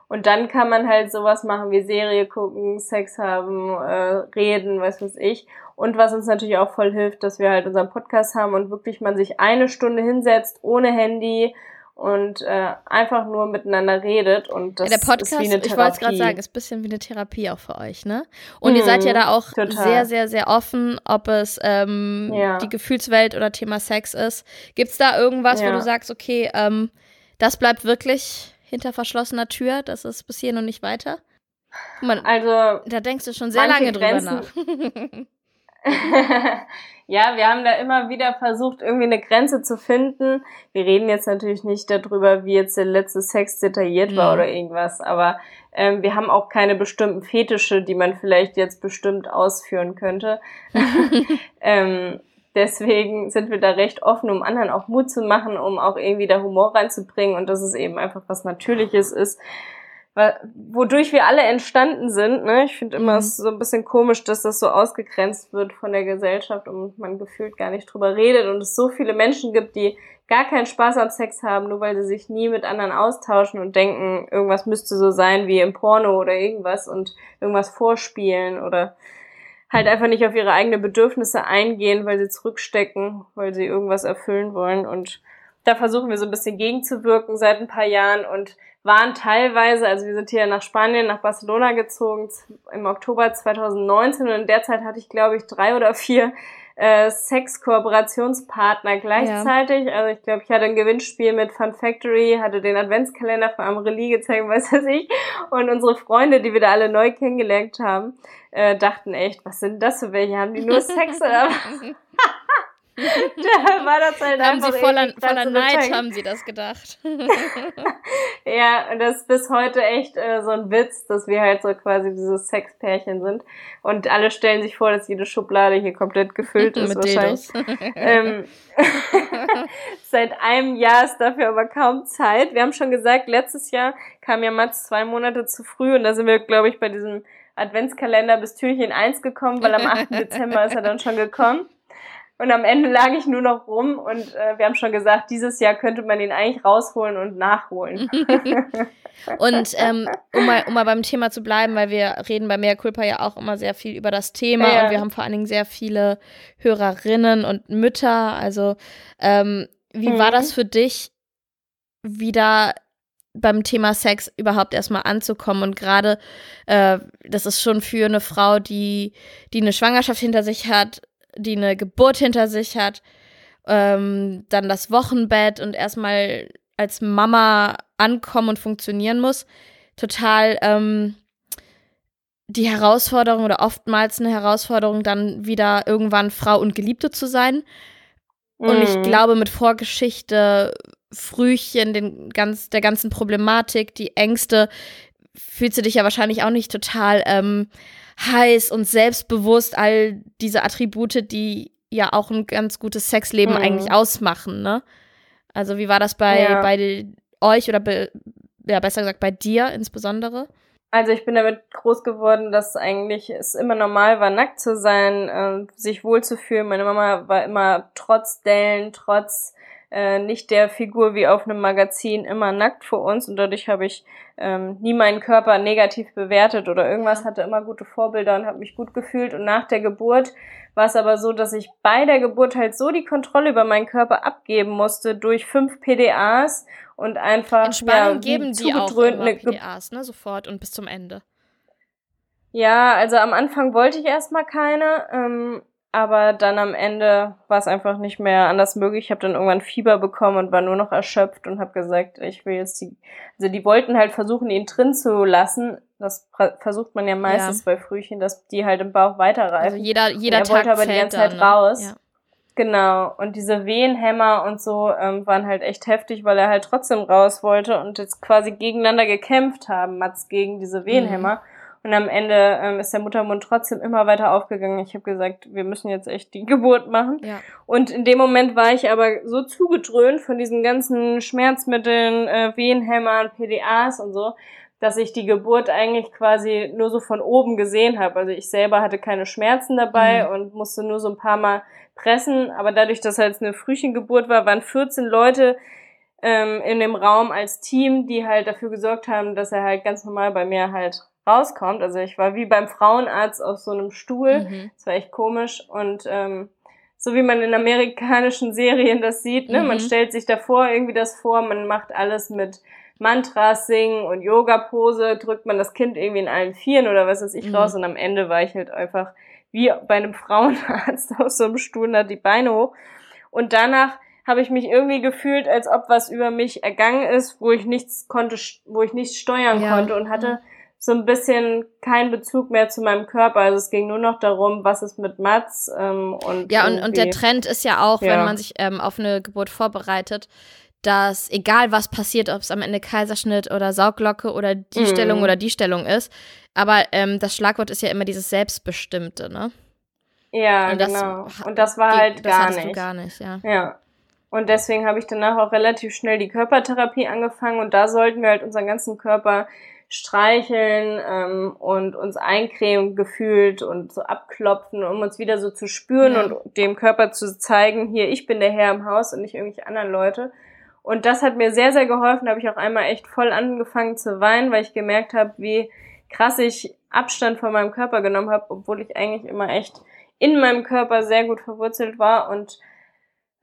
C: Und dann kann man halt sowas machen wie Serie gucken, Sex haben, äh, reden, was ich. Und was uns natürlich auch voll hilft, dass wir halt unseren Podcast haben und wirklich man sich eine Stunde hinsetzt, ohne Handy und äh, einfach nur miteinander redet. Und das
B: Ja, der Podcast,
C: ist wie eine
B: ich wollte es gerade
C: Therapie.
B: sagen, ist ein bisschen wie eine Therapie auch für euch, ne? Und ihr seid ja
C: Mhm,
B: da auch
C: total.
B: sehr, sehr, sehr offen, ob es ähm,
C: Ja.
B: die Gefühlswelt oder Thema Sex ist. Gibt es da irgendwas, wo
C: Ja.
B: du sagst, okay, ähm, das bleibt wirklich hinter verschlossener Tür, das ist bis hier noch nicht weiter? Man, also, da denkst du schon sehr lange drüber Grenzen, nach.
C: ja, wir haben da immer wieder versucht, irgendwie eine Grenze zu finden. Wir reden jetzt natürlich nicht darüber, wie jetzt der letzte Sex detailliert war mhm. oder irgendwas, aber ähm, wir haben auch keine bestimmten Fetische, die man vielleicht jetzt bestimmt ausführen könnte. ähm, deswegen sind wir da recht offen, um anderen auch Mut zu machen, um auch irgendwie da Humor reinzubringen und dass es eben einfach was Natürliches ist wodurch wir alle entstanden sind. Ne? Ich finde immer mhm. so ein bisschen komisch, dass das so ausgegrenzt wird von der Gesellschaft und man gefühlt gar nicht drüber redet und es so viele Menschen gibt, die gar keinen Spaß am Sex haben, nur weil sie sich nie mit anderen austauschen und denken, irgendwas müsste so sein wie im Porno oder irgendwas und irgendwas vorspielen oder halt einfach nicht auf ihre eigenen Bedürfnisse eingehen, weil sie zurückstecken, weil sie irgendwas erfüllen wollen und da versuchen wir so ein bisschen gegenzuwirken seit ein paar Jahren und waren teilweise, also wir sind hier nach Spanien, nach Barcelona gezogen im Oktober 2019 und in der Zeit hatte ich, glaube ich, drei oder vier äh, Sex-Kooperationspartner gleichzeitig. Ja. Also ich glaube, ich hatte ein Gewinnspiel mit Fun Factory, hatte den Adventskalender von Amelie gezeigt, weiß was ich. Und unsere Freunde, die wir da alle neu kennengelernt haben, äh, dachten echt, was sind das für welche? Haben die nur Sex oder was?
B: Da war das halt haben einfach sie voller, voller Neid haben sie das gedacht.
C: ja, und das ist bis heute echt äh, so ein Witz, dass wir halt so quasi dieses Sexpärchen sind. Und alle stellen sich vor, dass jede Schublade hier komplett gefüllt ist
B: Mit wahrscheinlich.
C: ähm, seit einem Jahr ist dafür aber kaum Zeit. Wir haben schon gesagt, letztes Jahr kam ja Mats zwei Monate zu früh und da sind wir, glaube ich, bei diesem Adventskalender bis Türchen 1 gekommen, weil am 8. Dezember ist er dann schon gekommen. Und am Ende lag ich nur noch rum und äh, wir haben schon gesagt, dieses Jahr könnte man ihn eigentlich rausholen und nachholen.
B: und ähm, um, mal, um mal beim Thema zu bleiben, weil wir reden bei Mea Culpa ja auch immer sehr viel über das Thema ja. und wir haben vor allen Dingen sehr viele Hörerinnen und Mütter. Also ähm, wie mhm. war das für dich, wieder beim Thema Sex überhaupt erstmal anzukommen und gerade äh, das ist schon für eine Frau, die die eine Schwangerschaft hinter sich hat, die eine Geburt hinter sich hat, ähm, dann das Wochenbett und erstmal als Mama ankommen und funktionieren muss, total ähm, die Herausforderung oder oftmals eine Herausforderung, dann wieder irgendwann Frau und Geliebte zu sein. Mhm. Und ich mhm. glaube, mit Vorgeschichte, Frühchen, den ganz, der ganzen Problematik, die Ängste, fühlst du dich ja wahrscheinlich auch nicht total ähm, heiß und selbstbewusst, all diese Attribute, die ja auch ein ganz gutes Sexleben mhm. eigentlich ausmachen, ne? Also wie war das bei, ja. bei euch oder be, ja, besser gesagt bei dir insbesondere?
C: Also ich bin damit groß geworden, dass eigentlich es immer normal war, nackt zu sein, äh, sich wohlzufühlen. Meine Mama war immer trotz Dellen, trotz äh, nicht der Figur wie auf einem Magazin immer nackt vor uns und dadurch habe ich ähm, nie meinen Körper negativ bewertet oder irgendwas, hatte immer gute Vorbilder und habe mich gut gefühlt und nach der Geburt war es aber so, dass ich bei der Geburt halt so die Kontrolle über meinen Körper abgeben musste durch fünf PDAs und einfach
B: In Spanien ja, geben die auch immer PDAs, ne, sofort und bis zum Ende.
C: Ja, also am Anfang wollte ich erstmal keine, ähm, aber dann am Ende war es einfach nicht mehr anders möglich. Ich habe dann irgendwann Fieber bekommen und war nur noch erschöpft und habe gesagt, ich will jetzt die. Also die wollten halt versuchen, ihn drin zu lassen. Das versucht man ja meistens ja. bei Frühchen, dass die halt im Bauch weiterreifen. Also
B: jeder, jeder
C: er
B: Tag wollte
C: aber die ganze Zeit ne? raus. Ja. Genau. Und diese Wehenhämmer und so ähm, waren halt echt heftig, weil er halt trotzdem raus wollte und jetzt quasi gegeneinander gekämpft haben, Mats gegen diese Wehenhämmer. Mhm. Und am Ende ähm, ist der Muttermund trotzdem immer weiter aufgegangen. Ich habe gesagt, wir müssen jetzt echt die Geburt machen.
B: Ja.
C: Und in dem Moment war ich aber so zugedröhnt von diesen ganzen Schmerzmitteln, äh, Wehenhämmern, PDAs und so, dass ich die Geburt eigentlich quasi nur so von oben gesehen habe. Also ich selber hatte keine Schmerzen dabei mhm. und musste nur so ein paar Mal pressen. Aber dadurch, dass halt eine Frühchengeburt war, waren 14 Leute ähm, in dem Raum als Team, die halt dafür gesorgt haben, dass er halt ganz normal bei mir halt rauskommt. Also ich war wie beim Frauenarzt auf so einem Stuhl. Mhm. Das war echt komisch. Und ähm, so wie man in amerikanischen Serien das sieht, ne? Mhm. Man stellt sich davor irgendwie das vor, man macht alles mit Mantras singen und Yoga-Pose, drückt man das Kind irgendwie in allen Vieren oder was weiß ich mhm. raus und am Ende war ich halt einfach wie bei einem Frauenarzt auf so einem Stuhl und hat die Beine hoch. Und danach habe ich mich irgendwie gefühlt, als ob was über mich ergangen ist, wo ich nichts konnte, wo ich nichts steuern ja. konnte und hatte so ein bisschen kein Bezug mehr zu meinem Körper. Also es ging nur noch darum, was ist mit Mats ähm, und
B: ja und, und der Trend ist ja auch, ja. wenn man sich ähm, auf eine Geburt vorbereitet, dass egal was passiert, ob es am Ende Kaiserschnitt oder Sauglocke oder die mhm. Stellung oder die Stellung ist, aber ähm, das Schlagwort ist ja immer dieses Selbstbestimmte, ne?
C: Ja, und genau. und das war halt
B: das
C: gar nicht.
B: Du gar nicht, ja.
C: Ja. Und deswegen habe ich danach auch relativ schnell die Körpertherapie angefangen und da sollten wir halt unseren ganzen Körper streicheln ähm, und uns eincremen gefühlt und so abklopfen, um uns wieder so zu spüren ja. und dem Körper zu zeigen, hier, ich bin der Herr im Haus und nicht irgendwelche anderen Leute. Und das hat mir sehr, sehr geholfen. Da habe ich auch einmal echt voll angefangen zu weinen, weil ich gemerkt habe, wie krass ich Abstand von meinem Körper genommen habe, obwohl ich eigentlich immer echt in meinem Körper sehr gut verwurzelt war und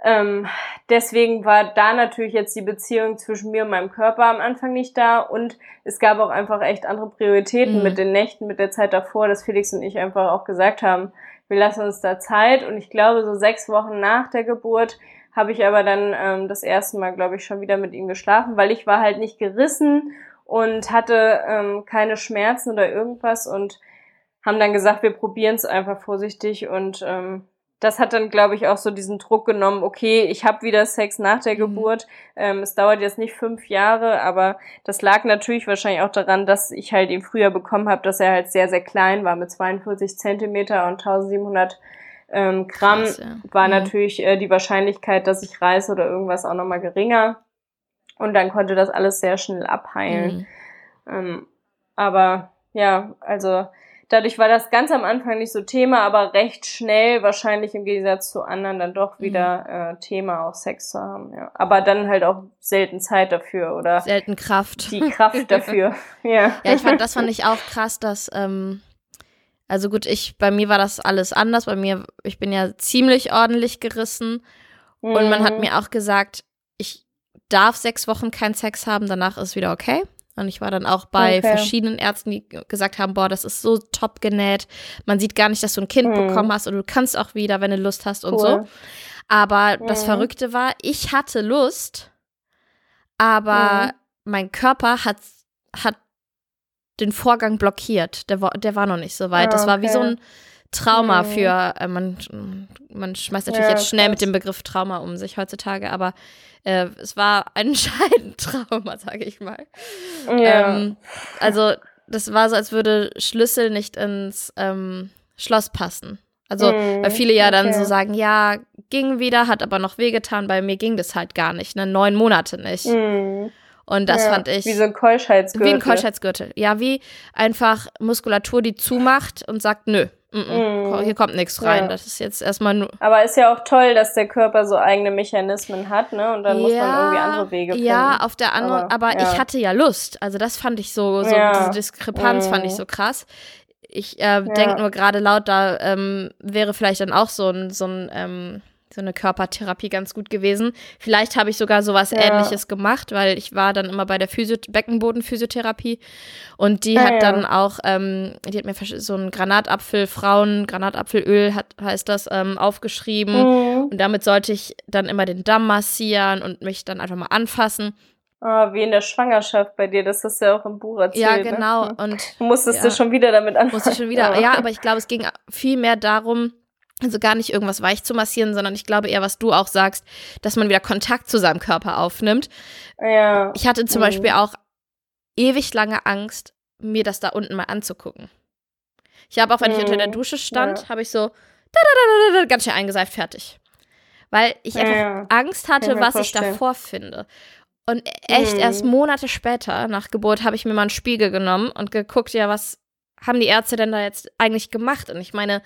C: ähm, deswegen war da natürlich jetzt die Beziehung zwischen mir und meinem Körper am Anfang nicht da und es gab auch einfach echt andere Prioritäten mhm. mit den Nächten, mit der Zeit davor, dass Felix und ich einfach auch gesagt haben, wir lassen uns da Zeit und ich glaube, so sechs Wochen nach der Geburt habe ich aber dann ähm, das erste Mal, glaube ich, schon wieder mit ihm geschlafen, weil ich war halt nicht gerissen und hatte ähm, keine Schmerzen oder irgendwas und haben dann gesagt, wir probieren es einfach vorsichtig und ähm, das hat dann, glaube ich, auch so diesen Druck genommen, okay, ich habe wieder Sex nach der mhm. Geburt. Ähm, es dauert jetzt nicht fünf Jahre, aber das lag natürlich wahrscheinlich auch daran, dass ich halt ihn früher bekommen habe, dass er halt sehr, sehr klein war mit 42 Zentimeter und 1700 ähm, Gramm. Krass, ja. War mhm. natürlich äh, die Wahrscheinlichkeit, dass ich reiße oder irgendwas auch nochmal geringer. Und dann konnte das alles sehr schnell abheilen. Mhm. Ähm, aber ja, also dadurch war das ganz am Anfang nicht so Thema, aber recht schnell wahrscheinlich im Gegensatz zu anderen dann doch wieder mhm. äh, Thema, auch Sex zu haben. Ja. Aber dann halt auch selten Zeit dafür oder
B: selten Kraft.
C: Die Kraft dafür. ja.
B: Ja, ich fand, das fand ich auch krass, dass ähm, also gut, ich bei mir war das alles anders. Bei mir, ich bin ja ziemlich ordentlich gerissen mhm. und man hat mhm. mir auch gesagt, ich darf sechs Wochen keinen Sex haben, danach ist wieder okay. Und ich war dann auch bei okay. verschiedenen Ärzten, die gesagt haben, boah, das ist so top genäht. Man sieht gar nicht, dass du ein Kind mhm. bekommen hast und du kannst auch wieder, wenn du Lust hast und cool. so. Aber mhm. das Verrückte war, ich hatte Lust, aber mhm. mein Körper hat, hat den Vorgang blockiert. Der war, der war noch nicht so weit. Das war wie so ein Trauma mhm. für, äh, man, man schmeißt natürlich ja, jetzt schnell mit dem Begriff Trauma um sich heutzutage, aber äh, es war ein Scheidentrauma, sage ich mal. Ja. Ähm, also das war so, als würde Schlüssel nicht ins ähm, Schloss passen. Also, mhm. weil viele ja dann okay. so sagen, ja, ging wieder, hat aber noch wehgetan. Bei mir ging das halt gar nicht, ne? Neun Monate nicht. Mhm. Und das ja, fand ich.
C: Wie so ein Keuschheitsgürtel.
B: Wie ein Keuschheitsgürtel. Ja, wie einfach Muskulatur, die zumacht und sagt, nö, Mm Hier kommt nichts rein. Ja. Das ist jetzt erstmal nur.
C: Aber ist ja auch toll, dass der Körper so eigene Mechanismen hat, ne? Und dann ja, muss man irgendwie andere Wege finden.
B: Ja, auf der anderen, aber, aber ja. ich hatte ja Lust. Also das fand ich so, so diese Diskrepanz mm. fand ich mhm. so krass. Ich äh, denke nur gerade laut, da ähm, wäre vielleicht dann auch so ein, so ein ähm, so eine Körpertherapie ganz gut gewesen. Vielleicht habe ich sogar sowas ja. ähnliches gemacht, weil ich war dann immer bei der Physio Beckenbodenphysiotherapie und die ja, hat dann auch, ähm, die hat mir so ein Granatapfel, Frauen, Granatapfelöl hat, heißt das, ähm, aufgeschrieben mhm. und damit sollte ich dann immer den Damm massieren und mich dann einfach mal anfassen.
C: Ah, wie in der Schwangerschaft bei dir, das hast du ja auch im Buch erzählt.
B: Ja, genau.
C: Ne?
B: Und
C: musstest
B: ja,
C: du schon wieder damit anfangen.
B: Musste schon wieder, ja, aber ich glaube, es ging viel mehr darum, also gar nicht irgendwas weich zu massieren, sondern ich glaube eher, was du auch sagst, dass man wieder Kontakt zu seinem Körper aufnimmt.
C: Ja.
B: Ich hatte zum mhm. Beispiel auch ewig lange Angst, mir das da unten mal anzugucken. Ich habe auch, wenn mhm. ich unter der mhm. Dusche stand, ja. habe ich so ganz schnell eingeseift, fertig. Weil ich einfach ja. Angst hatte, was vorstellen. ich davor finde. Und echt mhm. erst Monate später, nach Geburt, habe ich mir mal einen Spiegel genommen und geguckt, ja, was haben die Ärzte denn da jetzt eigentlich gemacht? Und ich meine,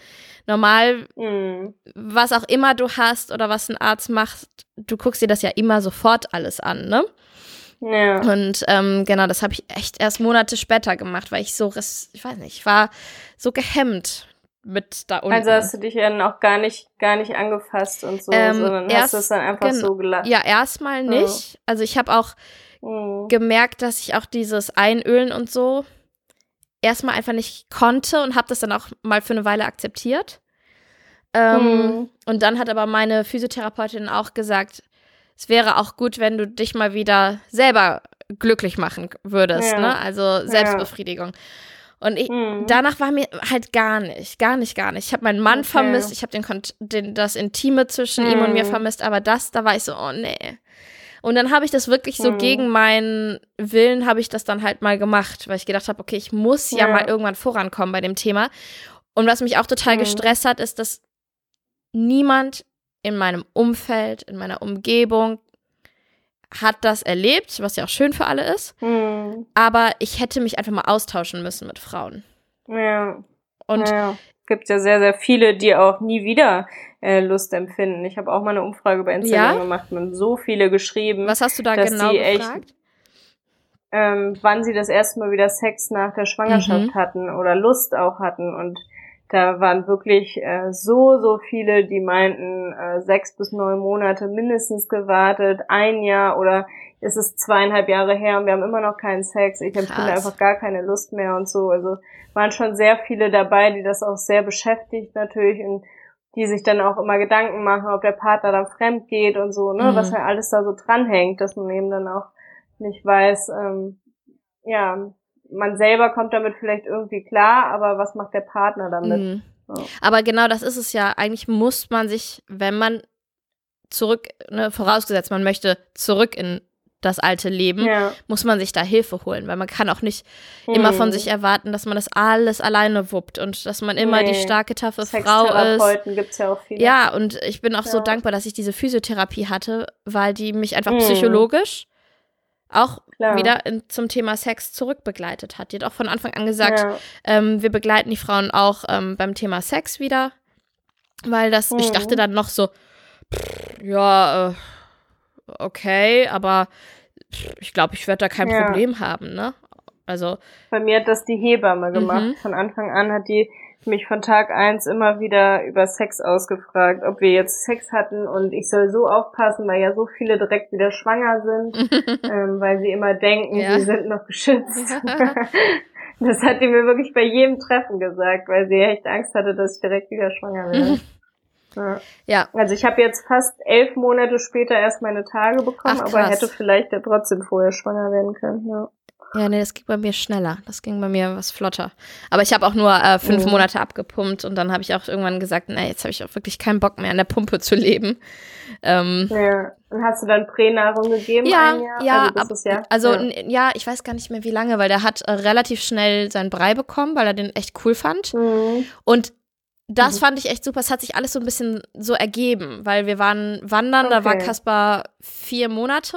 B: normal, mhm. was auch immer du hast oder was ein Arzt macht, du guckst dir das ja immer sofort alles an, ne?
C: Ja.
B: Und ähm, genau, das habe ich echt erst Monate später gemacht, weil ich so, ich weiß nicht, ich war so gehemmt mit da unten.
C: Also hast du dich dann auch gar nicht, gar nicht angefasst und so, ähm, sondern erst, hast du es dann einfach so gelassen?
B: Ja, erstmal nicht. Ja. Also ich habe auch mhm. gemerkt, dass ich auch dieses Einölen und so erstmal einfach nicht konnte und habe das dann auch mal für eine Weile akzeptiert. Ähm, mhm. Und dann hat aber meine Physiotherapeutin auch gesagt, es wäre auch gut, wenn du dich mal wieder selber glücklich machen würdest,
C: Ja.
B: ne? Also Selbstbefriedigung. Und ich,
C: Mhm.
B: danach war mir halt gar nicht, gar nicht, gar nicht. Ich habe meinen Mann
C: Okay.
B: vermisst, ich habe den, den das Intime zwischen ihm und mir
C: Mhm.
B: vermisst, aber das, da war ich so, oh nee. Und dann habe ich das wirklich so
C: Mhm.
B: gegen meinen Willen habe ich das dann halt mal gemacht, weil ich gedacht habe, okay, ich muss ja,
C: Ja.
B: mal irgendwann vorankommen bei dem Thema. Und was mich auch total
C: Mhm.
B: gestresst hat, ist, dass niemand in meinem Umfeld, in meiner Umgebung hat das erlebt, was ja auch schön für alle ist.
C: Mhm.
B: Aber ich hätte mich einfach mal austauschen müssen mit Frauen.
C: Ja.
B: Und
C: ja. Gibt ja sehr, sehr viele, die auch nie wieder äh, Lust empfinden. Ich habe auch mal eine Umfrage bei Instagram
B: Ja?
C: gemacht und so viele geschrieben,
B: was hast du da
C: dass
B: genau
C: die echt-
B: gefragt?
C: ähm, wann sie das erste Mal wieder Sex nach der Schwangerschaft
B: Mhm.
C: hatten oder Lust auch hatten. Und da waren wirklich äh, so, so viele, die meinten, äh, sechs bis neun Monate mindestens gewartet, ein Jahr oder ist es zweieinhalb Jahre her und wir haben immer noch keinen Sex. Ich empfinde einfach gar keine Lust mehr und so. Also waren schon sehr viele dabei, die das auch sehr beschäftigt natürlich und die sich dann auch immer Gedanken machen, ob der Partner dann fremd geht und so, ne,
B: Mhm.
C: was halt alles da so dranhängt, dass man eben dann auch nicht weiß, ähm, ja, man selber kommt damit vielleicht irgendwie klar, aber was macht der Partner damit?
B: Mhm.
C: Ja.
B: Aber genau das ist es ja. Eigentlich muss man sich, wenn man zurück, ne, vorausgesetzt, man möchte zurück in das alte Leben,
C: Ja.
B: muss man sich da Hilfe holen, weil man kann auch nicht immer von
C: Hm.
B: sich erwarten, dass man das alles alleine wuppt und dass man immer die
C: Nee.
B: starke, taffe Frau ist.
C: Gibt's ja auch viele.
B: Ja, und ich bin auch so
C: Ja.
B: dankbar, dass ich diese Physiotherapie hatte, weil die mich einfach
C: Mhm.
B: psychologisch auch
C: Klar.
B: wieder in, zum Thema Sex zurückbegleitet hat. Die hat auch von Anfang an gesagt,
C: Ja.
B: ähm, wir begleiten die Frauen auch ähm, beim Thema Sex wieder, weil das, ich
C: Mhm.
B: dachte dann noch so, pff, ja, äh, okay, aber pff, ich glaube, ich werde da kein
C: Ja.
B: Problem haben, ne? Also,
C: Bei mir hat das die Hebamme gemacht.
B: Mhm.
C: Von Anfang an hat die mich von Tag eins immer wieder über Sex ausgefragt, ob wir jetzt Sex hatten und ich soll so aufpassen, weil ja so viele direkt wieder schwanger sind, ähm, weil sie immer denken,
B: Ja.
C: sie sind noch geschützt. das hat die mir wirklich bei jedem Treffen gesagt, weil sie echt Angst hatte, dass ich direkt wieder schwanger werde. Ja.
B: ja,
C: Also ich habe jetzt fast elf Monate später erst meine Tage bekommen,
B: Ach,
C: aber hätte vielleicht ja trotzdem vorher schwanger werden können. Ja.
B: Ja, nee, das ging bei mir schneller. Das ging bei mir was flotter. Aber ich habe auch nur äh, fünf
C: Mhm.
B: Monate abgepumpt und dann habe ich auch irgendwann gesagt, nee, jetzt habe ich auch wirklich keinen Bock mehr an der Pumpe zu leben. Ähm,
C: Ja. Und hast du dann Pränahrung gegeben?
B: ja,
C: ein Jahr?
B: ja,
C: also,
B: ab,
C: ja,
B: also
C: ja.
B: ja, ich weiß gar nicht mehr wie lange, weil der hat äh, relativ schnell seinen Brei bekommen, weil er den echt cool fand.
C: Mhm.
B: Und das
C: Mhm.
B: fand ich echt super. Es hat sich alles so ein bisschen so ergeben, weil wir waren wandern, da war
C: Okay.
B: Kaspar vier Monate.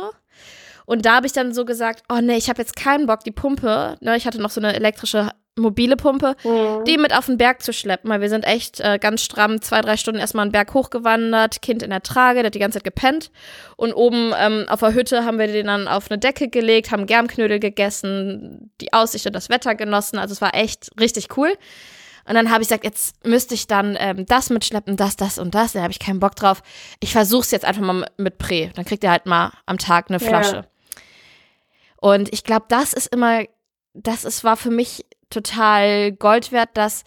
B: Und da habe ich dann so gesagt, oh nee, ich habe jetzt keinen Bock, die Pumpe, ne, ich hatte noch so eine elektrische mobile Pumpe,
C: Mhm.
B: die mit auf den Berg zu schleppen, weil wir sind echt äh, ganz stramm zwei, drei Stunden erstmal einen Berg hochgewandert, Kind in der Trage, der hat die ganze Zeit gepennt. Und oben ähm, auf der Hütte haben wir den dann auf eine Decke gelegt, haben Germknödel gegessen, die Aussicht und das Wetter genossen. Also es war echt richtig cool. Und dann habe ich gesagt, jetzt müsste ich dann ähm, das mitschleppen, das, das und das. Da habe ich keinen Bock drauf. Ich versuche es jetzt einfach mal mit- Prä. Dann kriegt ihr halt mal am Tag eine
C: Ja.
B: Und ich glaube, das ist immer, das ist, war für mich total Gold wert, dass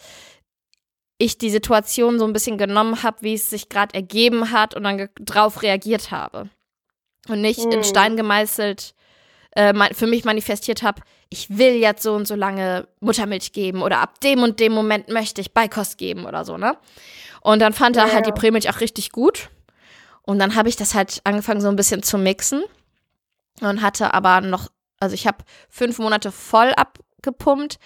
B: ich die Situation so ein bisschen genommen habe, wie es sich gerade ergeben hat und dann drauf reagiert habe. Und nicht in
C: Mhm.
B: Stein gemeißelt äh, für mich manifestiert habe, ich will jetzt so und so lange Muttermilch geben oder ab dem und dem Moment möchte ich Beikost geben oder so, ne? Und dann fand er
C: Ja,
B: halt die. Prämilch auch richtig gut. Und dann habe ich das halt angefangen, so ein bisschen zu mixen. Und hatte aber noch, also ich habe fünf Monate voll abgepumpt,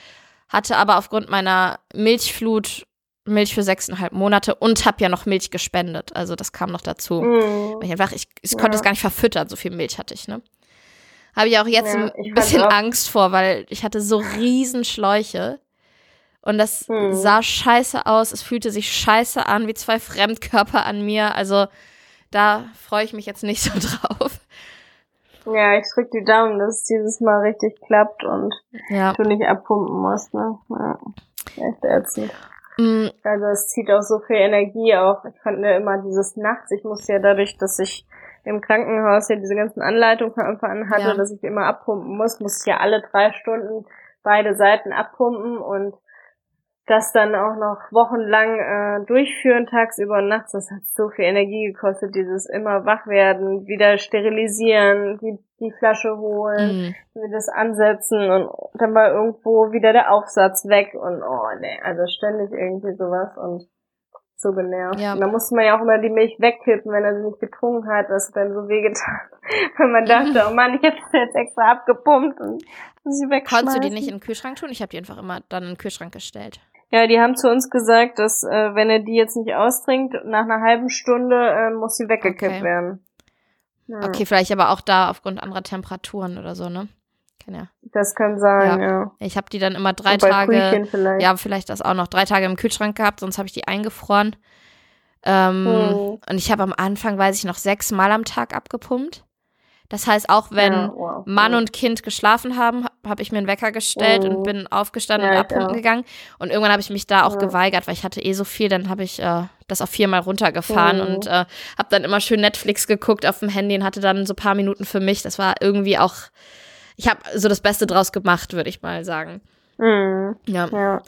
B: hatte aber aufgrund meiner Milchflut Milch für sechseinhalb Monate und habe ja noch Milch gespendet. Also das kam noch dazu.
C: Mhm.
B: Ich einfach, ich, ich
C: Ja.
B: konnte es gar nicht verfüttern, so viel Milch hatte ich, ne? Habe ich auch jetzt
C: Ja,
B: ein bisschen Angst vor, weil ich hatte so riesen Schläuche. Und das
C: Hm.
B: sah scheiße aus. Es fühlte sich scheiße an, wie zwei Fremdkörper an mir. Also da freue ich mich jetzt nicht so drauf.
C: Ja, ich drück die Daumen, dass es dieses Mal richtig klappt und
B: Ja.
C: du nicht abpumpen musst, ne? Ja. Echt ätzend.
B: Mm,
C: Also es zieht auch so viel Energie auch. Ich fand mir immer dieses Nachts, ich musste ja dadurch, dass ich im Krankenhaus ja diese ganzen Anleitungen von Anfang an hatte,
B: Ja.
C: dass ich immer abpumpen muss, musste ich ja alle drei Stunden beide Seiten abpumpen und das dann auch noch wochenlang äh, durchführen, tagsüber und nachts, das hat so viel Energie gekostet, dieses immer wach werden, wieder sterilisieren, die, die Flasche holen, mhm. das ansetzen und dann war irgendwo wieder der Aufsatz weg und oh nee, also ständig irgendwie sowas und so genervt. Ja. Und da musste man ja auch immer die Milch wegkippen, wenn er sie nicht getrunken hat, das hat dann so wehgetan. Wenn man dachte, oh Mann, ich hätte das jetzt extra abgepumpt und sie wegschmeißen.
B: Konntest du die nicht in den Kühlschrank tun? Ich habe die einfach immer dann in den Kühlschrank gestellt.
C: Ja, die haben zu uns gesagt, dass äh, wenn er die jetzt nicht austrinkt, nach einer halben Stunde äh, muss sie weggekippt okay. werden.
B: Ja. Okay, vielleicht aber auch da aufgrund anderer Temperaturen oder so, ne?
C: Kann ja. Das kann sein, ja. ja.
B: Ich habe die dann immer drei Tage, vielleicht. ja, vielleicht das auch noch, drei Tage im Kühlschrank gehabt, sonst habe ich die eingefroren. Ähm, hm. Und ich habe am Anfang, weiß ich noch, sechs Mal am Tag abgepumpt. Das heißt, auch wenn ja, wow, Mann und Kind geschlafen haben, habe ich mir einen Wecker gestellt mhm. und bin aufgestanden ja, und abpumpen gegangen. Und irgendwann habe ich mich da auch ja. geweigert, weil ich hatte eh so viel. Dann habe ich äh, das auf viermal runtergefahren mhm. und äh, habe dann immer schön Netflix geguckt auf dem Handy und hatte dann so ein paar Minuten für mich. Das war irgendwie auch, ich habe so das Beste draus gemacht, würde ich mal sagen.
C: Mhm. Ja. ja.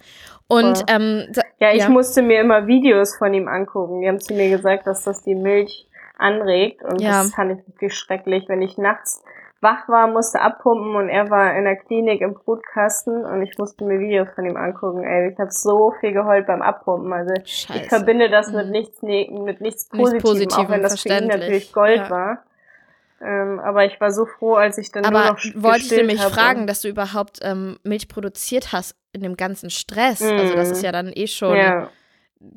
B: Und ähm,
C: ja, ich musste mir immer Videos von ihm angucken. Die haben zu mir gesagt, dass das die Milch anregt. Und ja. das fand ich wirklich schrecklich, wenn ich nachts wach war, musste abpumpen und er war in der Klinik im Brutkasten und ich musste mir Videos von ihm angucken. Ey, ich habe so viel geheult beim Abpumpen. Also Scheiße. ich verbinde das mhm. mit nichts mit nichts Positivem, Positivem auch wenn das für ihn natürlich Gold ja. war. Ähm, aber ich war so froh, als ich dann
B: aber
C: nur noch
B: wollte ich nämlich fragen, dass du überhaupt ähm, Milch produziert hast in dem ganzen Stress. Mhm. Also das ist mhm. ja dann eh schon ja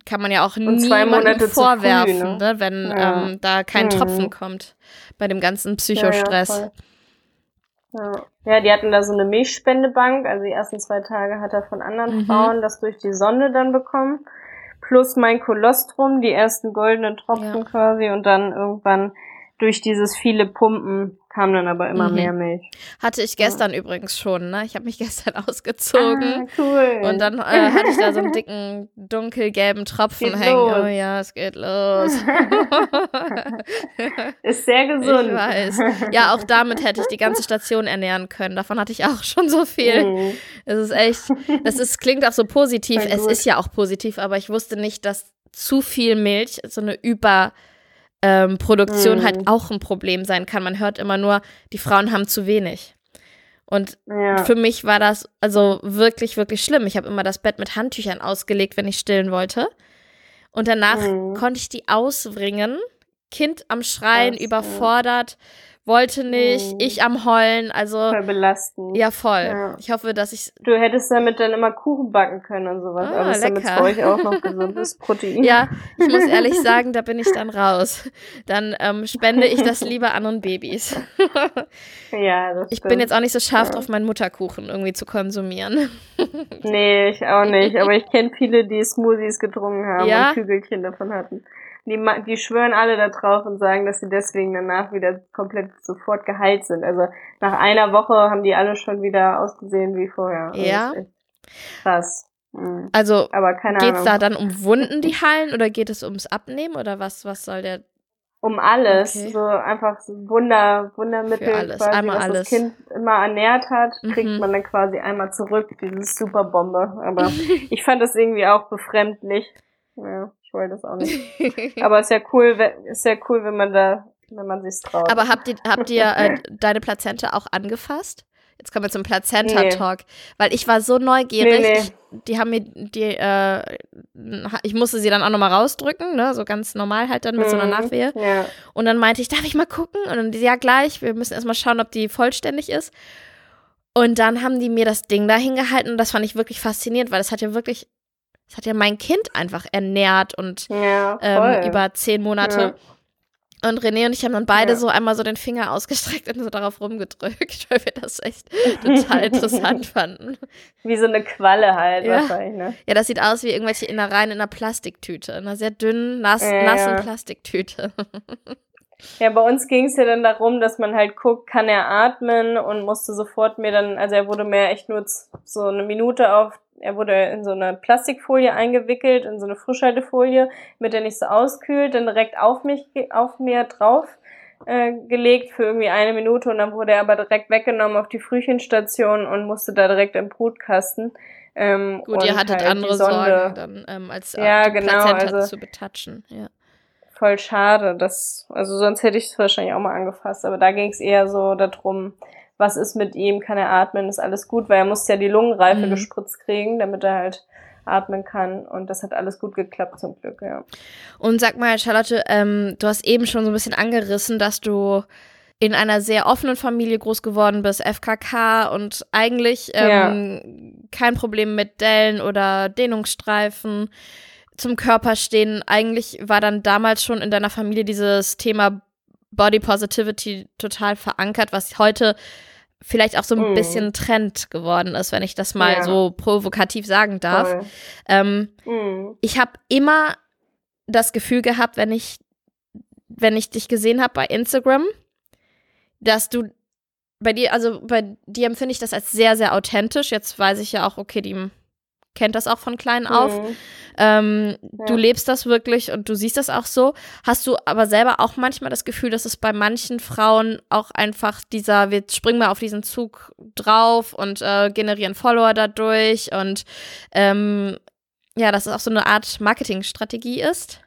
B: kann man ja auch niemandem vorwerfen, früh, ne? ne? wenn ja. ähm, da kein mhm. Tropfen kommt bei dem ganzen Psychostress.
C: Ja, ja, ja, die hatten da so eine Milchspendebank, also die ersten zwei Tage hat er von anderen mhm. Frauen das durch die Sonde dann bekommen, plus mein Kolostrum, die ersten goldenen Tropfen quasi und dann irgendwann durch dieses viele Pumpen kam dann aber immer mhm. mehr Milch.
B: Hatte ich gestern ja. übrigens schon, ne? Ich habe mich gestern ausgezogen.
C: Ah, cool.
B: Und dann äh, hatte ich da so einen dicken, dunkelgelben Tropfen geht hängen. Los. Oh ja, es geht los.
C: Ist sehr gesund.
B: Ich weiß. Ja, auch damit hätte ich die ganze Station ernähren können. Davon hatte ich auch schon so viel. Mhm. Es ist echt, es ist, klingt auch so positiv. Es ist ja auch positiv, aber ich wusste nicht, dass zu viel Milch, so eine Über- ähm, Produktion halt mhm. halt auch ein Problem sein kann. Man hört immer nur, die Frauen haben zu wenig. Und ja. für mich war das also wirklich, wirklich schlimm. Ich habe immer das Bett mit Handtüchern ausgelegt, wenn ich stillen wollte. Und danach mhm. konnte ich die ausbringen. Kind am Schreien, Krass, überfordert. Ja wollte nicht, mhm. ich am Heulen, also.
C: Voll belastend.
B: Ja, voll. Ja. Ich hoffe, dass ich.
C: Du hättest damit dann immer Kuchen backen können und sowas, ah, aber ist damit für euch auch noch gesundes Protein.
B: Ja, ich muss ehrlich sagen, da bin ich dann raus. Dann ähm, spende ich das lieber anderen Babys.
C: ja, das
B: Ich bin jetzt auch nicht so scharf ja. drauf, meinen Mutterkuchen irgendwie zu konsumieren.
C: nee, ich auch nicht, aber ich kenne viele, die Smoothies getrunken haben ja? und Kügelchen davon hatten die, die schwören alle da drauf und sagen, dass sie deswegen danach wieder komplett sofort geheilt sind. Also nach einer Woche haben die alle schon wieder ausgesehen wie vorher.
B: Also ja.
C: Krass.
B: Mhm. Also geht's Ahnung. da dann um Wunden, die heilen, oder geht es ums Abnehmen oder was? Was soll der?
C: Um alles, okay. so einfach so Wunder, Wundermittel,
B: alles. quasi, einmal
C: was
B: alles.
C: das Kind immer ernährt hat, kriegt mhm. man dann quasi einmal zurück, diese Superbombe. Aber ich fand das irgendwie auch befremdlich. Ja wollte das auch nicht. Aber ist ja cool, ist ja cool, wenn man da, wenn man sich's traut.
B: Aber habt ihr, habt ihr äh, deine Plazenta auch angefasst? Jetzt kommen wir zum Plazenta-Talk. Nee. Weil ich war so neugierig. Nee, nee. Die haben mir die, äh, ich musste sie dann auch nochmal rausdrücken, ne? So ganz normal halt dann mit mhm. so einer mhm. Nachwehe.
C: Ja.
B: Und dann meinte ich, darf ich mal gucken? Und dann, ja, gleich, wir müssen erstmal schauen, ob die vollständig ist. Und dann haben die mir das Ding da hingehalten und das fand ich wirklich faszinierend, weil das hat ja wirklich das hat ja mein Kind einfach ernährt und
C: ja,
B: ähm, über zehn Monate. Ja. Und René und ich haben dann beide ja. so einmal so den Finger ausgestreckt und so darauf rumgedrückt, weil wir das echt total interessant fanden.
C: Wie so eine Qualle halt ja. wahrscheinlich, ne?
B: Ja, das sieht aus wie irgendwelche Innereien in einer Plastiktüte, in einer sehr dünnen, nass, nassen Plastiktüte.
C: Ja, bei uns ging es ja dann darum, dass man halt guckt, kann er atmen und musste sofort mir dann, also er wurde mir echt nur so eine Minute auf er wurde in so eine Plastikfolie eingewickelt, in so eine Frischhaltefolie, mit der nicht so auskühlt, dann direkt auf mich, auf mir drauf äh, gelegt für irgendwie eine Minute und dann wurde er aber direkt weggenommen auf die Frühchenstation und musste da direkt im Brutkasten. Ähm,
B: Gut, ihr hattet
C: halt
B: andere Sorgen dann, ähm, als
C: ja, genau,
B: Plazenta
C: also,
B: zu betatschen. Ja.
C: Voll schade. Das, also sonst hätte ich es wahrscheinlich auch mal angefasst. Aber da ging es eher so darum, was ist mit ihm, kann er atmen, ist alles gut, weil er musste ja die Lungenreife mhm. gespritzt kriegen, damit er halt atmen kann. Und das hat alles gut geklappt zum Glück, ja.
B: Und sag mal, Charlotte, ähm, du hast eben schon so ein bisschen angerissen, dass du in einer sehr offenen Familie groß geworden bist, FKK und eigentlich ähm, ja. kein Problem mit Dellen oder Dehnungsstreifen zum Körper stehen. Eigentlich war dann damals schon in deiner Familie dieses Thema Body Positivity total verankert, was heute vielleicht auch so ein mm. bisschen Trend geworden ist, wenn ich das mal ja. so provokativ sagen darf. Ähm, mm. Ich habe immer das Gefühl gehabt, wenn ich, wenn ich dich gesehen habe bei Instagram, dass du bei dir, also bei dir empfinde ich das als sehr, sehr authentisch. Jetzt weiß ich ja auch, okay, die kennt das auch von klein auf. Mhm. Ähm, ja. Du lebst das wirklich und du siehst das auch so. Hast du aber selber auch manchmal das Gefühl, dass es bei manchen Frauen auch einfach dieser, wir springen mal auf diesen Zug drauf und äh, generieren Follower dadurch und ähm, ja, dass es auch so eine Art Marketingstrategie ist?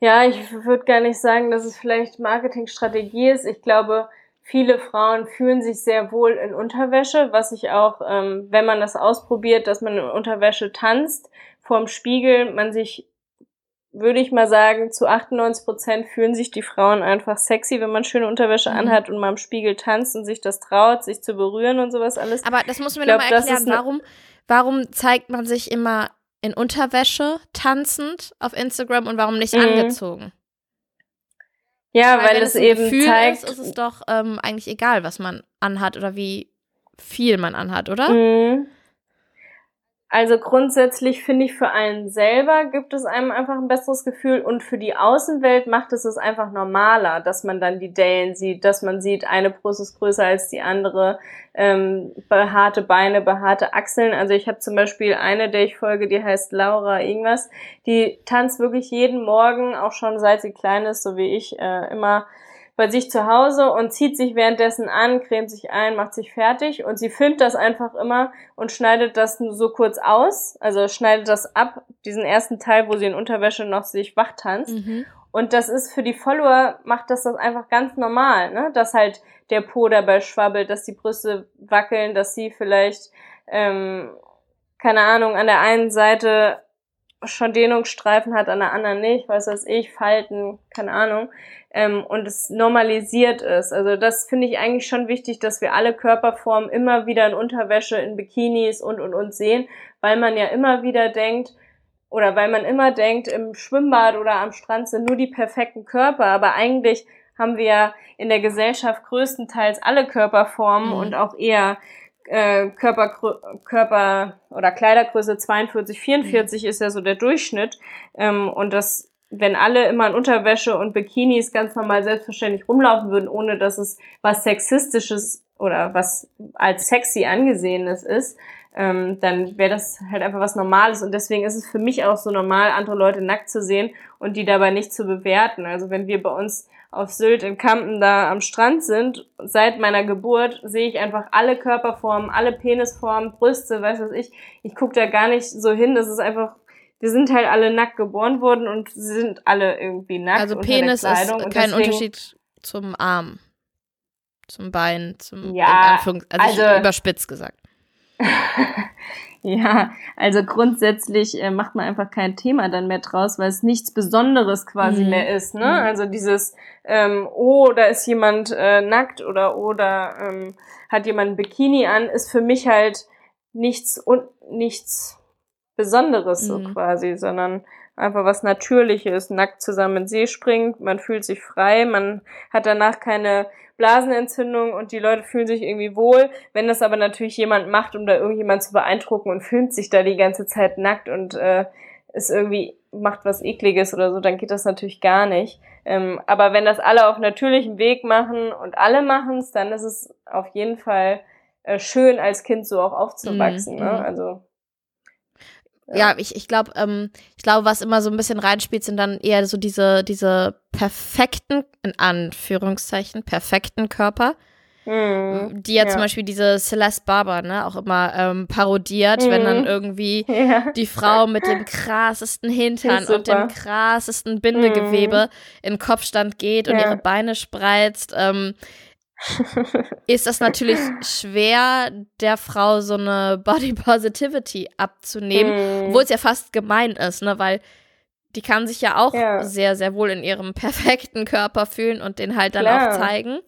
C: Ja, ich würde gar nicht sagen, dass es vielleicht Marketingstrategie ist. Ich glaube, viele Frauen fühlen sich sehr wohl in Unterwäsche, was ich auch, ähm, wenn man das ausprobiert, dass man in Unterwäsche tanzt, vorm Spiegel, man sich, würde ich mal sagen, zu 98 Prozent fühlen sich die Frauen einfach sexy, wenn man schöne Unterwäsche mhm. anhat und mal im Spiegel tanzt und sich das traut, sich zu berühren und sowas alles.
B: Aber das muss man mir nochmal erklären, warum, warum zeigt man sich immer in Unterwäsche tanzend auf Instagram und warum nicht mhm. angezogen?
C: Ja, weil, weil es, eben Gefühl zeigt.
B: Ist, ist es doch ähm, eigentlich egal, was man anhat oder wie viel man anhat, oder?
C: Mhm. Also grundsätzlich finde ich, für einen selber gibt es einem einfach ein besseres Gefühl und für die Außenwelt macht es es einfach normaler, dass man dann die Dellen sieht, dass man sieht, eine Brust ist größer als die andere, ähm, behaarte Beine, behaarte Achseln. Also ich habe zum Beispiel eine, der ich folge, die heißt Laura irgendwas, die tanzt wirklich jeden Morgen, auch schon seit sie klein ist, so wie ich, äh, immer bei sich zu Hause und zieht sich währenddessen an, cremt sich ein, macht sich fertig und sie filmt das einfach immer und schneidet das nur so kurz aus, also schneidet das ab, diesen ersten Teil, wo sie in Unterwäsche noch sich wach tanzt. Mhm. Und das ist für die Follower, macht das das einfach ganz normal, ne? Dass halt der Po dabei schwabbelt, dass die Brüste wackeln, dass sie vielleicht, ähm, keine Ahnung, an der einen Seite schon Dehnungsstreifen hat, an der anderen nicht, weiß was ich, Falten, keine Ahnung ähm, und es normalisiert ist. Also das finde ich eigentlich schon wichtig, dass wir alle Körperformen immer wieder in Unterwäsche, in Bikinis und und und sehen, weil man ja immer wieder denkt, oder weil man immer denkt, im Schwimmbad oder am Strand sind nur die perfekten Körper, aber eigentlich haben wir ja in der Gesellschaft größtenteils alle Körperformen mhm. und auch eher äh, Körper, Körper oder Kleidergröße 42, 44 mhm. ist ja so der Durchschnitt. Ähm, und das wenn alle immer in Unterwäsche und Bikinis ganz normal selbstverständlich rumlaufen würden, ohne dass es was Sexistisches oder was als sexy angesehenes ist, ähm, dann wäre das halt einfach was Normales. Und deswegen ist es für mich auch so normal, andere Leute nackt zu sehen und die dabei nicht zu bewerten. Also wenn wir bei uns auf Sylt in Kampen da am Strand sind, seit meiner Geburt sehe ich einfach alle Körperformen, alle Penisformen, Brüste, weiß was ich. Ich gucke da gar nicht so hin. Das ist einfach wir sind halt alle nackt geboren worden und sind alle irgendwie nackt.
B: Also Penis ist kein deswegen, Unterschied zum Arm, zum Bein, zum
C: ja,
B: also, also überspitzt gesagt.
C: ja, also grundsätzlich äh, macht man einfach kein Thema dann mehr draus, weil es nichts Besonderes quasi mhm. mehr ist. Ne? Mhm. Also dieses, ähm, oh, da ist jemand äh, nackt oder oder ähm, hat jemand ein Bikini an, ist für mich halt nichts und nichts Besonderes so mhm. quasi, sondern einfach was Natürliches, nackt zusammen in den See springt, man fühlt sich frei, man hat danach keine Blasenentzündung und die Leute fühlen sich irgendwie wohl. Wenn das aber natürlich jemand macht, um da irgendjemand zu beeindrucken und filmt sich da die ganze Zeit nackt und äh, ist irgendwie macht was ekliges oder so, dann geht das natürlich gar nicht. Ähm, aber wenn das alle auf natürlichem Weg machen und alle machen es, dann ist es auf jeden Fall äh, schön, als Kind so auch aufzuwachsen. Mhm. Ne? Mhm. Also
B: ja, ich, ich glaube, ähm, ich glaube, was immer so ein bisschen reinspielt, sind dann eher so diese, diese perfekten, in Anführungszeichen, perfekten Körper, Mhm. Die ja, ja, zum Beispiel diese Celeste Barber, ne, auch immer ähm, parodiert, mhm. wenn dann mhm. irgendwie ja. die Frau mit dem krassesten Hintern und dem krassesten Bindegewebe mhm. in Kopfstand geht und ihre Beine spreizt. Ähm, ist das natürlich schwer, der Frau so eine Body Positivity abzunehmen, mhm. wo es ja fast gemein ist, ne, weil die kann sich ja auch ja. sehr, sehr wohl in ihrem perfekten Körper fühlen und den halt dann Klar. auch zeigen.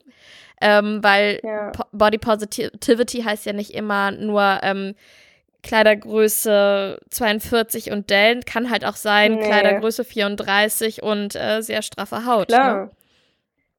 B: Ähm, weil ja. po Body Positivity heißt ja nicht immer nur ähm, Kleidergröße 42 und Dellen, kann halt auch sein nee. Kleidergröße 34 und äh, sehr straffe Haut. Ne? Klar. Ne?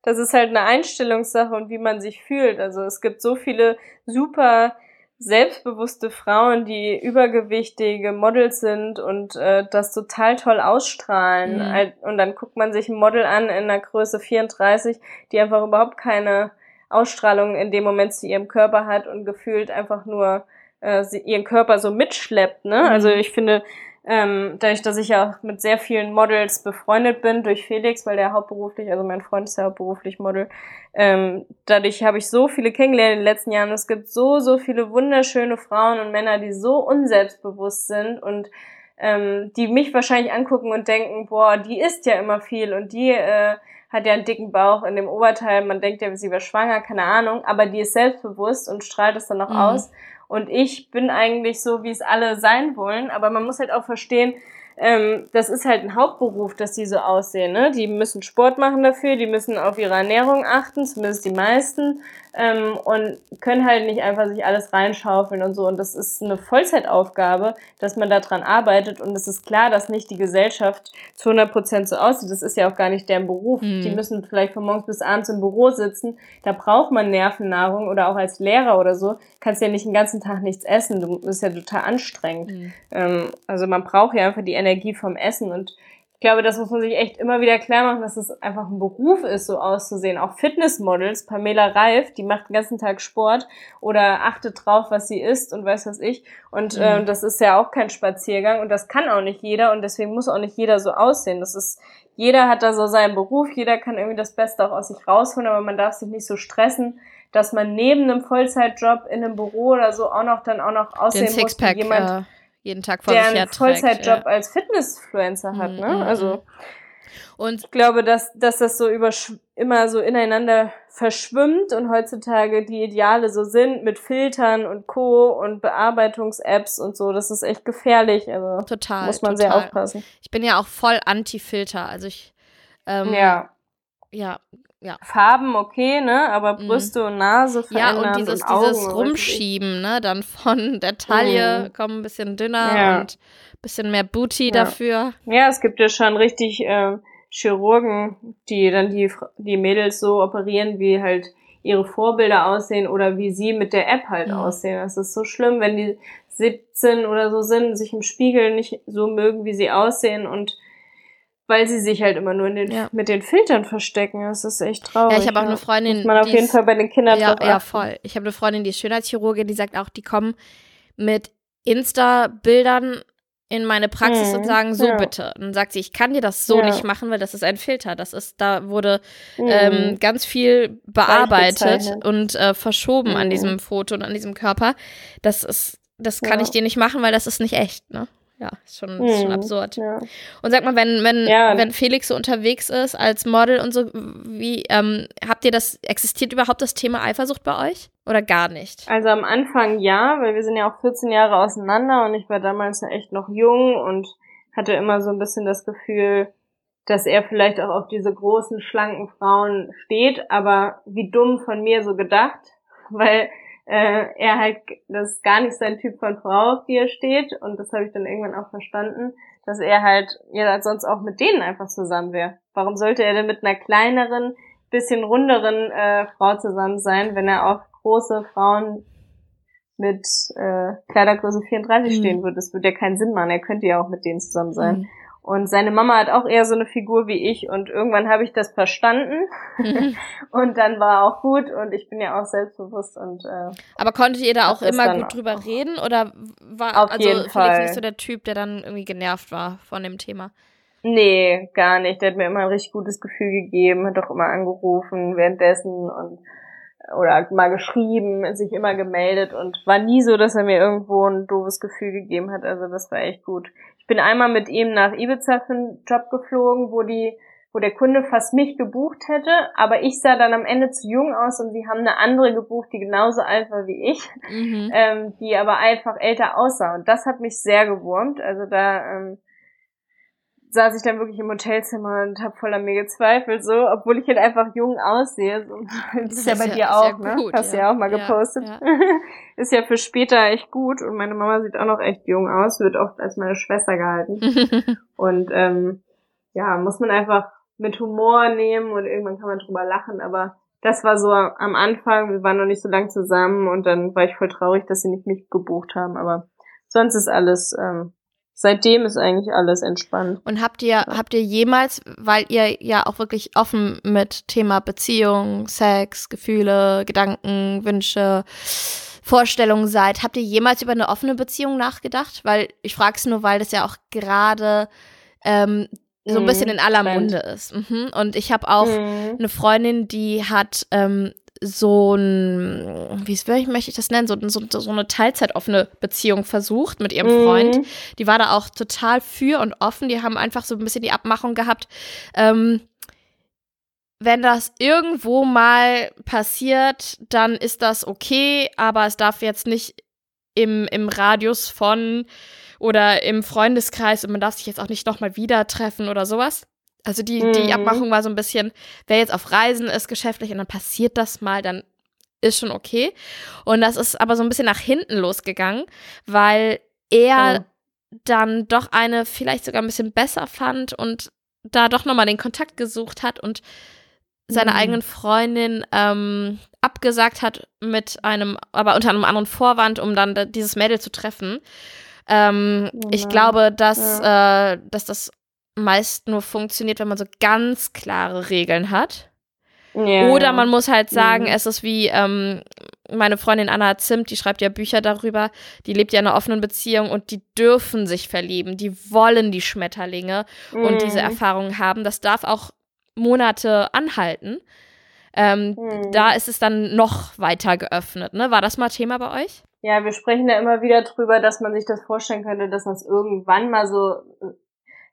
C: Das ist halt eine Einstellungssache und wie man sich fühlt. Also es gibt so viele super selbstbewusste Frauen, die übergewichtige Models sind und äh, das total toll ausstrahlen. Mhm. Und dann guckt man sich ein Model an in der Größe 34, die einfach überhaupt keine Ausstrahlung in dem Moment zu ihrem Körper hat und gefühlt einfach nur äh, sie, ihren Körper so mitschleppt. Ne? Mhm. Also ich finde, ähm, dadurch, dass ich ja mit sehr vielen Models befreundet bin, durch Felix, weil der hauptberuflich, also mein Freund ist ja hauptberuflich Model, ähm, dadurch habe ich so viele kennengelernt in den letzten Jahren. Es gibt so, so viele wunderschöne Frauen und Männer, die so unselbstbewusst sind und ähm, die mich wahrscheinlich angucken und denken, boah, die isst ja immer viel und die äh, hat ja einen dicken Bauch in dem Oberteil, man denkt ja, sie wäre schwanger, keine Ahnung, aber die ist selbstbewusst und strahlt es dann noch mhm. aus. Und ich bin eigentlich so, wie es alle sein wollen. Aber man muss halt auch verstehen, ähm, das ist halt ein Hauptberuf, dass die so aussehen. Ne? Die müssen Sport machen dafür, die müssen auf ihre Ernährung achten, zumindest die meisten, ähm, und können halt nicht einfach sich alles reinschaufeln und so. Und das ist eine Vollzeitaufgabe, dass man daran arbeitet. Und es ist klar, dass nicht die Gesellschaft zu 100 Prozent so aussieht. Das ist ja auch gar nicht deren Beruf. Mhm. Die müssen vielleicht von morgens bis abends im Büro sitzen. Da braucht man Nervennahrung oder auch als Lehrer oder so. Kannst ja nicht den ganzen Tag nichts essen. Du bist ja total anstrengend. Mhm. Ähm, also man braucht ja einfach die Energie vom Essen und ich glaube, das muss man sich echt immer wieder klar machen, dass es einfach ein Beruf ist, so auszusehen. Auch Fitnessmodels, Pamela Reif, die macht den ganzen Tag Sport oder achtet drauf, was sie isst und weiß was ich. Und mhm. äh, das ist ja auch kein Spaziergang und das kann auch nicht jeder und deswegen muss auch nicht jeder so aussehen. Das ist, jeder hat da so seinen Beruf, jeder kann irgendwie das Beste auch aus sich rausholen, aber man darf sich nicht so stressen, dass man neben einem Vollzeitjob in einem Büro oder so auch noch dann auch noch aussehen muss wie jemand.
B: Ja jeden Tag vor
C: der
B: sich
C: einen Vollzeitjob ja. als Fitnessfluencer hat, ne? Mhm, also mhm. und ich glaube, dass, dass das so über immer so ineinander verschwimmt und heutzutage die Ideale so sind mit Filtern und Co. und Bearbeitungs-Apps und so. Das ist echt gefährlich. Also
B: total.
C: Muss man
B: total.
C: sehr aufpassen.
B: Ich bin ja auch voll anti-Filter. Also ich ähm,
C: ja.
B: Ja, ja.
C: Farben okay, ne? Aber mhm. Brüste mhm. und Nase verändern
B: Ja, und dieses,
C: und Augen
B: dieses Rumschieben, ne? Dann von der Taille mhm. kommen ein bisschen dünner ja. und ein bisschen mehr Booty
C: ja.
B: dafür.
C: Ja, es gibt ja schon richtig äh, Chirurgen, die dann die, die Mädels so operieren, wie halt ihre Vorbilder aussehen oder wie sie mit der App halt mhm. aussehen. Das ist so schlimm, wenn die 17 oder so sind, sich im Spiegel nicht so mögen, wie sie aussehen und weil sie sich halt immer nur den, ja. mit den Filtern verstecken. Das ist echt traurig.
B: Ja, ich habe auch eine Freundin.
C: Muss man auf jeden Fall bei den Kindern
B: Ja, ja voll. Ich habe eine Freundin, die ist Schönheitschirurgin, die sagt auch, die kommen mit Insta-Bildern in meine Praxis mhm. und sagen, so ja. bitte. Und dann sagt sie, ich kann dir das so nicht machen, weil das ist ein Filter. Das ist, da wurde mhm. ähm, ganz viel bearbeitet und äh, verschoben mhm. an diesem Foto und an diesem Körper. Das ist, das kann ich dir nicht machen, weil das ist nicht echt, ne? Ja, ist schon, ist schon hm, absurd. Ja. Und sag mal, wenn, wenn, ja. wenn Felix so unterwegs ist als Model und so, wie ähm, habt ihr das, existiert überhaupt das Thema Eifersucht bei euch? Oder gar nicht?
C: Also am Anfang ja, weil wir sind ja auch 14 Jahre auseinander und ich war damals ja echt noch jung und hatte immer so ein bisschen das Gefühl, dass er vielleicht auch auf diese großen, schlanken Frauen steht, aber wie dumm von mir so gedacht, weil äh, er halt, das ist gar nicht sein Typ von Frau, auf die er steht. Und das habe ich dann irgendwann auch verstanden, dass er halt ja sonst auch mit denen einfach zusammen wäre. Warum sollte er denn mit einer kleineren, bisschen runderen äh, Frau zusammen sein, wenn er auf große Frauen mit äh, Kleidergröße 34 mhm. stehen würde? Das würde ja keinen Sinn machen. Er könnte ja auch mit denen zusammen sein. Mhm. Und seine Mama hat auch eher so eine Figur wie ich und irgendwann habe ich das verstanden mhm. und dann war auch gut und ich bin ja auch selbstbewusst und äh,
B: Aber konntet ihr da auch immer gut drüber reden oder war
C: auf
B: also
C: jeden Felix
B: nicht so der Typ, der dann irgendwie genervt war von dem Thema?
C: Nee, gar nicht. Der hat mir immer ein richtig gutes Gefühl gegeben, hat doch immer angerufen währenddessen und oder mal geschrieben, sich immer gemeldet und war nie so, dass er mir irgendwo ein doofes Gefühl gegeben hat. Also das war echt gut. Ich bin einmal mit ihm nach Ibiza für einen Job geflogen, wo die wo der Kunde fast mich gebucht hätte, aber ich sah dann am Ende zu jung aus und sie haben eine andere gebucht, die genauso alt war wie ich, mhm. ähm, die aber einfach älter aussah. Und das hat mich sehr gewurmt. Also da ähm, saß ich dann wirklich im Hotelzimmer und habe voll an mir gezweifelt, so, obwohl ich halt einfach jung aussehe. So, das, ist ja bei ja, dir auch, ne? Gut, Hast du ja. ja auch mal gepostet. Ja, ist ja für später echt gut und meine Mama sieht auch noch echt jung aus, wird oft als meine Schwester gehalten. und ähm, ja, muss man einfach mit Humor nehmen und irgendwann kann man drüber lachen, aber das war so am Anfang, wir waren noch nicht so lang zusammen und dann war ich voll traurig, dass sie nicht mich gebucht haben, aber sonst ist alles, ähm, seitdem ist eigentlich alles entspannt.
B: Und habt ihr, habt ihr jemals, weil ihr ja auch wirklich offen mit Thema Beziehung, Sex, Gefühle, Gedanken, Wünsche, Vorstellungen seid, habt ihr jemals über eine offene Beziehung nachgedacht? Weil ich frage es nur, weil das ja auch gerade ähm, so ein bisschen mhm, in aller Munde ist. Mhm. Und ich habe auch mhm. eine Freundin, die hat ähm, so ein, wie möchte ich das nennen, so, so, so eine teilzeitoffene Beziehung versucht mit ihrem Freund. Mhm. Die war da auch total für und offen. Die haben einfach so ein bisschen die Abmachung gehabt, ähm, wenn das irgendwo mal passiert, dann ist das okay, aber es darf jetzt nicht im, im Radius von oder im Freundeskreis und man darf sich jetzt auch nicht nochmal wieder treffen oder sowas. Also die, mhm. die Abmachung war so ein bisschen, wer jetzt auf Reisen ist geschäftlich und dann passiert das mal, dann ist schon okay. Und das ist aber so ein bisschen nach hinten losgegangen, weil er oh. dann doch eine vielleicht sogar ein bisschen besser fand und da doch nochmal den Kontakt gesucht hat und seiner mhm. eigenen Freundin ähm, abgesagt hat mit einem, aber unter einem anderen Vorwand, um dann dieses Mädel zu treffen. Ähm, oh ich glaube, dass, ja. äh, dass das meist nur funktioniert, wenn man so ganz klare Regeln hat. Ja. Oder man muss halt sagen, mhm. es ist wie ähm, meine Freundin Anna Zimt, die schreibt ja Bücher darüber, die lebt ja in einer offenen Beziehung und die dürfen sich verlieben, die wollen die Schmetterlinge mhm. und diese mhm. Erfahrungen haben. Das darf auch Monate anhalten. Ähm, mhm. Da ist es dann noch weiter geöffnet. Ne? War das mal Thema bei euch?
C: Ja, wir sprechen da immer wieder drüber, dass man sich das vorstellen könnte, dass das irgendwann mal so äh,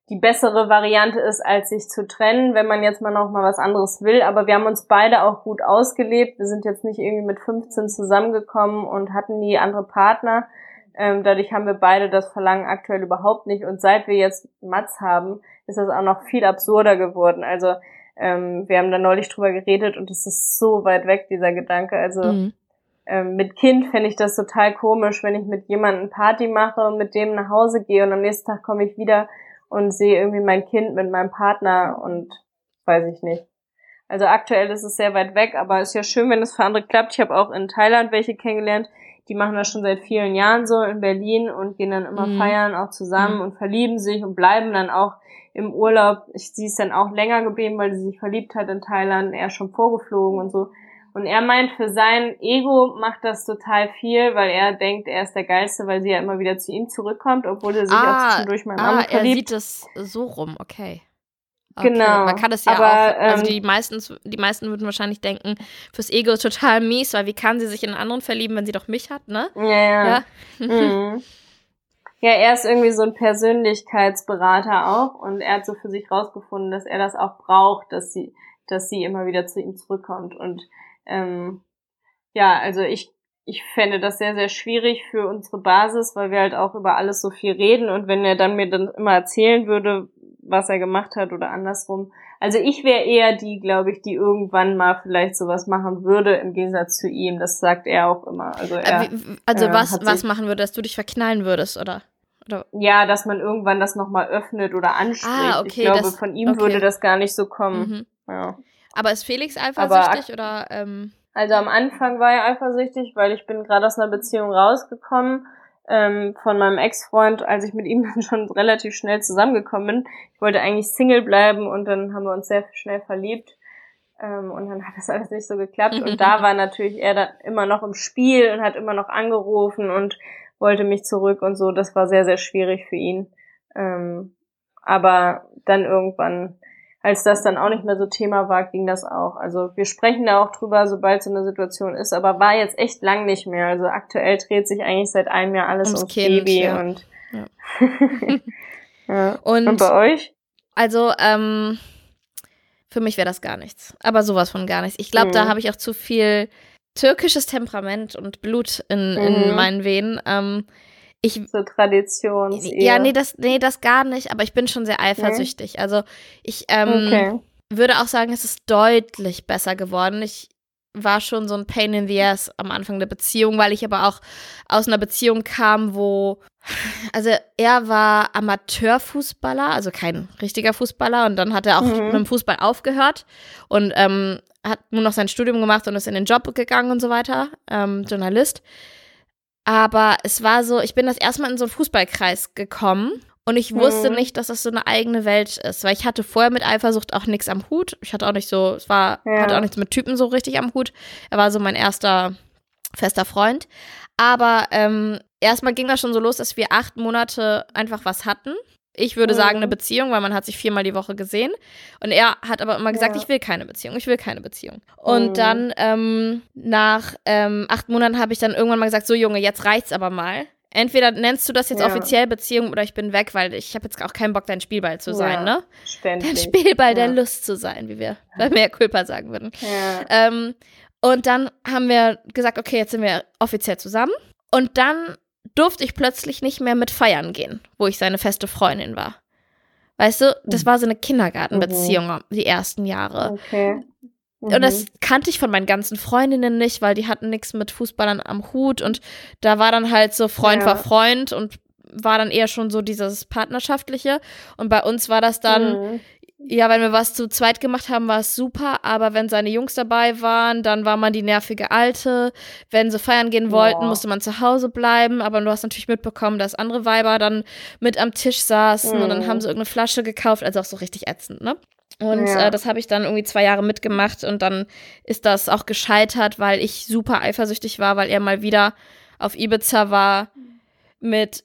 C: die bessere Variante ist, als sich zu trennen, wenn man jetzt mal noch mal was anderes will. Aber wir haben uns beide auch gut ausgelebt. Wir sind jetzt nicht irgendwie mit 15 zusammengekommen und hatten nie andere Partner. Ähm, dadurch haben wir beide das Verlangen aktuell überhaupt nicht. Und seit wir jetzt Mats haben, ist das auch noch viel absurder geworden. Also ähm, wir haben da neulich drüber geredet und es ist so weit weg, dieser Gedanke. Also mhm ähm, mit Kind fände ich das total komisch, wenn ich mit jemandem Party mache und mit dem nach Hause gehe und am nächsten Tag komme ich wieder und sehe irgendwie mein Kind mit meinem Partner und weiß ich nicht. Also aktuell ist es sehr weit weg, aber es ist ja schön, wenn es für andere klappt. Ich habe auch in Thailand welche kennengelernt, die machen das schon seit vielen Jahren so in Berlin und gehen dann immer mhm. feiern auch zusammen mhm. und verlieben sich und bleiben dann auch im Urlaub. Ich, sie ist dann auch länger geblieben, weil sie sich verliebt hat in Thailand, er ist schon vorgeflogen und so. Und er meint, für sein Ego macht das total viel, weil er denkt, er ist der Geilste, weil sie ja immer wieder zu ihm zurückkommt, obwohl er sich ah, auch zwischendurch mal ah,
B: verliebt. er sieht es so rum, okay. okay. Genau. Man kann es ja aber, auch, also ähm, die meisten, die meisten würden wahrscheinlich denken, fürs Ego ist total mies, weil wie kann sie sich in einen anderen verlieben, wenn sie doch mich hat, ne?
C: Ja, ja. Ja, mhm. ja er ist irgendwie so ein Persönlichkeitsberater auch und er hat so für sich rausgefunden, dass er das auch braucht, dass sie, dass sie immer wieder zu ihm zurückkommt und ähm, ja, also ich, ich fände das sehr, sehr schwierig für unsere Basis, weil wir halt auch über alles so viel reden und wenn er dann mir dann immer erzählen würde, was er gemacht hat oder andersrum. Also ich wäre eher die, glaube ich, die irgendwann mal vielleicht sowas machen würde, im Gegensatz zu ihm. Das sagt er auch immer. Also, äh, er,
B: also äh, was, was machen würde, dass du dich verknallen würdest, oder? Oder?
C: Ja, dass man irgendwann das nochmal öffnet oder anspricht. Ah, okay, ich glaube, das, von ihm okay. würde das gar nicht so kommen. Mhm. Ja.
B: Aber ist Felix eifersüchtig oder? Ähm
C: also am Anfang war er eifersüchtig, weil ich bin gerade aus einer Beziehung rausgekommen ähm, von meinem Ex-Freund, als ich mit ihm dann schon relativ schnell zusammengekommen bin. Ich wollte eigentlich Single bleiben und dann haben wir uns sehr schnell verliebt. Ähm, und dann hat das alles nicht so geklappt. Und da war natürlich er dann immer noch im Spiel und hat immer noch angerufen und wollte mich zurück und so. Das war sehr, sehr schwierig für ihn. Ähm, aber dann irgendwann als das dann auch nicht mehr so Thema war, ging das auch. Also wir sprechen da auch drüber, sobald so eine Situation ist, aber war jetzt echt lang nicht mehr. Also aktuell dreht sich eigentlich seit einem Jahr alles ums, ums kind, Baby ja. und ja.
B: ja. Und, und bei euch? Also, ähm, für mich wäre das gar nichts. Aber sowas von gar nichts. Ich glaube, mhm. da habe ich auch zu viel türkisches Temperament und Blut in, in mhm. meinen Venen. Ähm, ich,
C: so Tradition.
B: Ja, nee das, nee, das gar nicht, aber ich bin schon sehr eifersüchtig. Nee. Also ich ähm, okay. würde auch sagen, es ist deutlich besser geworden. Ich war schon so ein Pain in the Ass am Anfang der Beziehung, weil ich aber auch aus einer Beziehung kam, wo, also er war Amateurfußballer, also kein richtiger Fußballer und dann hat er auch mhm. mit dem Fußball aufgehört und ähm, hat nur noch sein Studium gemacht und ist in den Job gegangen und so weiter, ähm, Journalist. Aber es war so, ich bin das erste Mal in so einen Fußballkreis gekommen und ich wusste hm. nicht, dass das so eine eigene Welt ist, weil ich hatte vorher mit Eifersucht auch nichts am Hut. Ich hatte auch nicht so, es war, ja. hatte auch nichts mit Typen so richtig am Hut. Er war so mein erster fester Freund. Aber ähm, erstmal ging das schon so los, dass wir acht Monate einfach was hatten. Ich würde sagen, eine mhm. Beziehung, weil man hat sich viermal die Woche gesehen. Und er hat aber immer gesagt, ja. ich will keine Beziehung, ich will keine Beziehung. Und mhm. dann ähm, nach ähm, acht Monaten habe ich dann irgendwann mal gesagt, so Junge, jetzt reicht's aber mal entweder nennst du das jetzt ja. offiziell Beziehung oder ich bin weg, weil ich habe jetzt auch keinen Bock, dein Spielball zu sein, ja, ne? Ständig. Dein Spielball der Lust zu sein, wie wir bei mehr Culpa sagen würden. Ähm, und dann haben wir gesagt, okay, jetzt sind wir offiziell zusammen. Und dann durfte ich plötzlich nicht mehr mit feiern gehen, wo ich seine feste Freundin war. Weißt du, das mhm. war so eine Kindergartenbeziehung mhm. die ersten Jahre. Okay. Mhm. Und das mhm. kannte ich von meinen ganzen Freundinnen nicht, weil die hatten nichts mit Fußballern am Hut und da war dann halt so Freund ja. war Freund und war dann eher schon so dieses partnerschaftliche und bei uns war das dann mhm. Ja, wenn wir was zu zweit gemacht haben, war es super, aber wenn seine Jungs dabei waren, dann war man die nervige Alte. Wenn sie feiern gehen wollten, ja. musste man zu Hause bleiben, aber du hast natürlich mitbekommen, dass andere Weiber dann mit am Tisch saßen mhm. und dann haben mhm. sie irgendeine Flasche gekauft, also auch so richtig ätzend, ne? Und ja. äh, das habe ich dann irgendwie zwei Jahre mitgemacht und dann ist das auch gescheitert, weil ich super eifersüchtig war, weil er mal wieder auf Ibiza war mit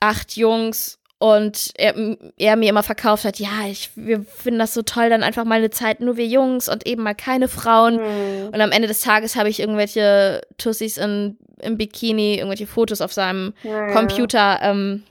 B: acht Jungs und er, er mir immer verkauft hat, ja, ich, wir finden das so toll, dann einfach mal eine Zeit nur wir Jungs und eben mal keine Frauen. Mhm. Und am Ende des Tages habe ich irgendwelche Tussis in, im Bikini, irgendwelche Fotos auf seinem ja, Computer ähm,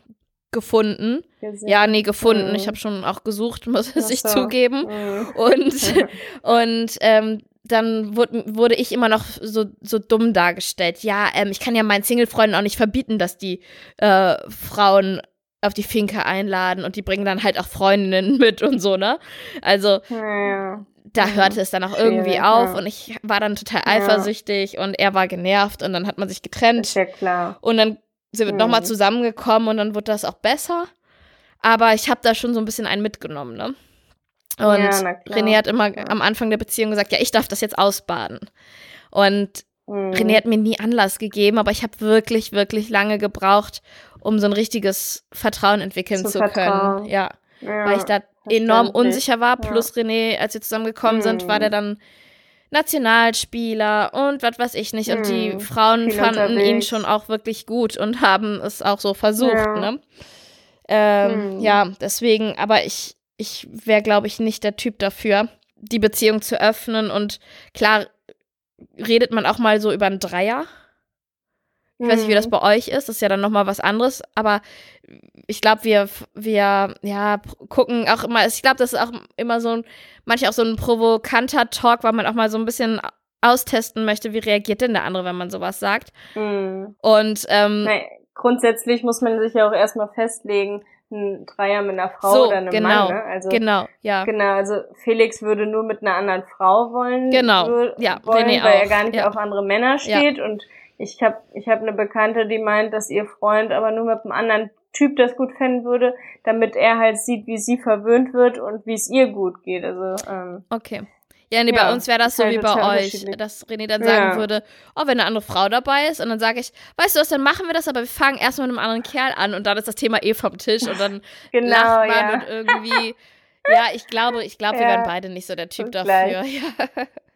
B: gefunden. Gesehen. Ja, nee, gefunden. Mhm. Ich habe schon auch gesucht, muss es ich so. zugeben. Mhm. Und, und ähm, dann wurde, wurde ich immer noch so, so dumm dargestellt. Ja, ähm, ich kann ja meinen Single-Freunden auch nicht verbieten, dass die äh, Frauen auf die Finke einladen und die bringen dann halt auch Freundinnen mit und so, ne? Also ja. da hörte es dann auch irgendwie auf ja. und ich war dann total eifersüchtig und er war genervt und dann hat man sich getrennt. Ist ja klar. Und dann sind wir mhm. nochmal zusammengekommen und dann wurde das auch besser. Aber ich habe da schon so ein bisschen einen mitgenommen, ne? Und ja, René hat immer am Anfang der Beziehung gesagt, ja, ich darf das jetzt ausbaden. Und mhm. René hat mir nie Anlass gegeben, aber ich habe wirklich, wirklich lange gebraucht, um so ein richtiges Vertrauen entwickeln zu, zu können. Ja. ja. Weil ich da enorm unsicher war. Plus René, als wir zusammengekommen mhm. sind, war der mhm. dann Nationalspieler und was weiß ich nicht. Und die hm, Frauen fanden unterwegs. ihn schon auch wirklich gut und haben es auch so versucht, ja. ne? Ähm, hm. Ja, deswegen, aber ich, ich wäre, glaube ich, nicht der Typ dafür, die Beziehung zu öffnen. Und klar, redet man auch mal so über einen Dreier. Ich weiß nicht, wie das mhm. bei euch ist. Das ist ja dann nochmal was anderes. Aber ich glaube, wir, wir, ja, gucken auch immer, ich glaube, das ist auch immer so ein, manchmal auch so ein provokanter Talk, weil man auch mal so ein bisschen austesten möchte, wie reagiert denn der andere, wenn man sowas sagt. Mhm. Und, ähm,
C: Nein, grundsätzlich muss man sich ja auch erstmal festlegen, ein Dreier mit einer Frau so, oder einem genau, Mann. Ne?
B: Also, genau, ja.
C: Genau, also Felix würde nur mit einer anderen Frau wollen.
B: Genau, ja,
C: wollen, weil auch. er gar nicht ja. auf andere Männer steht ja. und ich habe ich hab eine Bekannte, die meint, dass ihr Freund aber nur mit einem anderen Typ das gut fänden würde, damit er halt sieht, wie sie verwöhnt wird und wie es ihr gut geht. Also ähm,
B: okay. Ja, nee, ja, bei uns wäre das so halt wie bei euch, dass René dann sagen ja. würde, oh, wenn eine andere Frau dabei ist und dann sage ich, weißt du was, dann machen wir das, aber wir fangen erstmal mit einem anderen Kerl an und dann ist das Thema eh vom Tisch und dann genau, lacht man ja. und irgendwie ja, ich glaube, ich glaube, ja, wir wären beide nicht so der Typ dafür.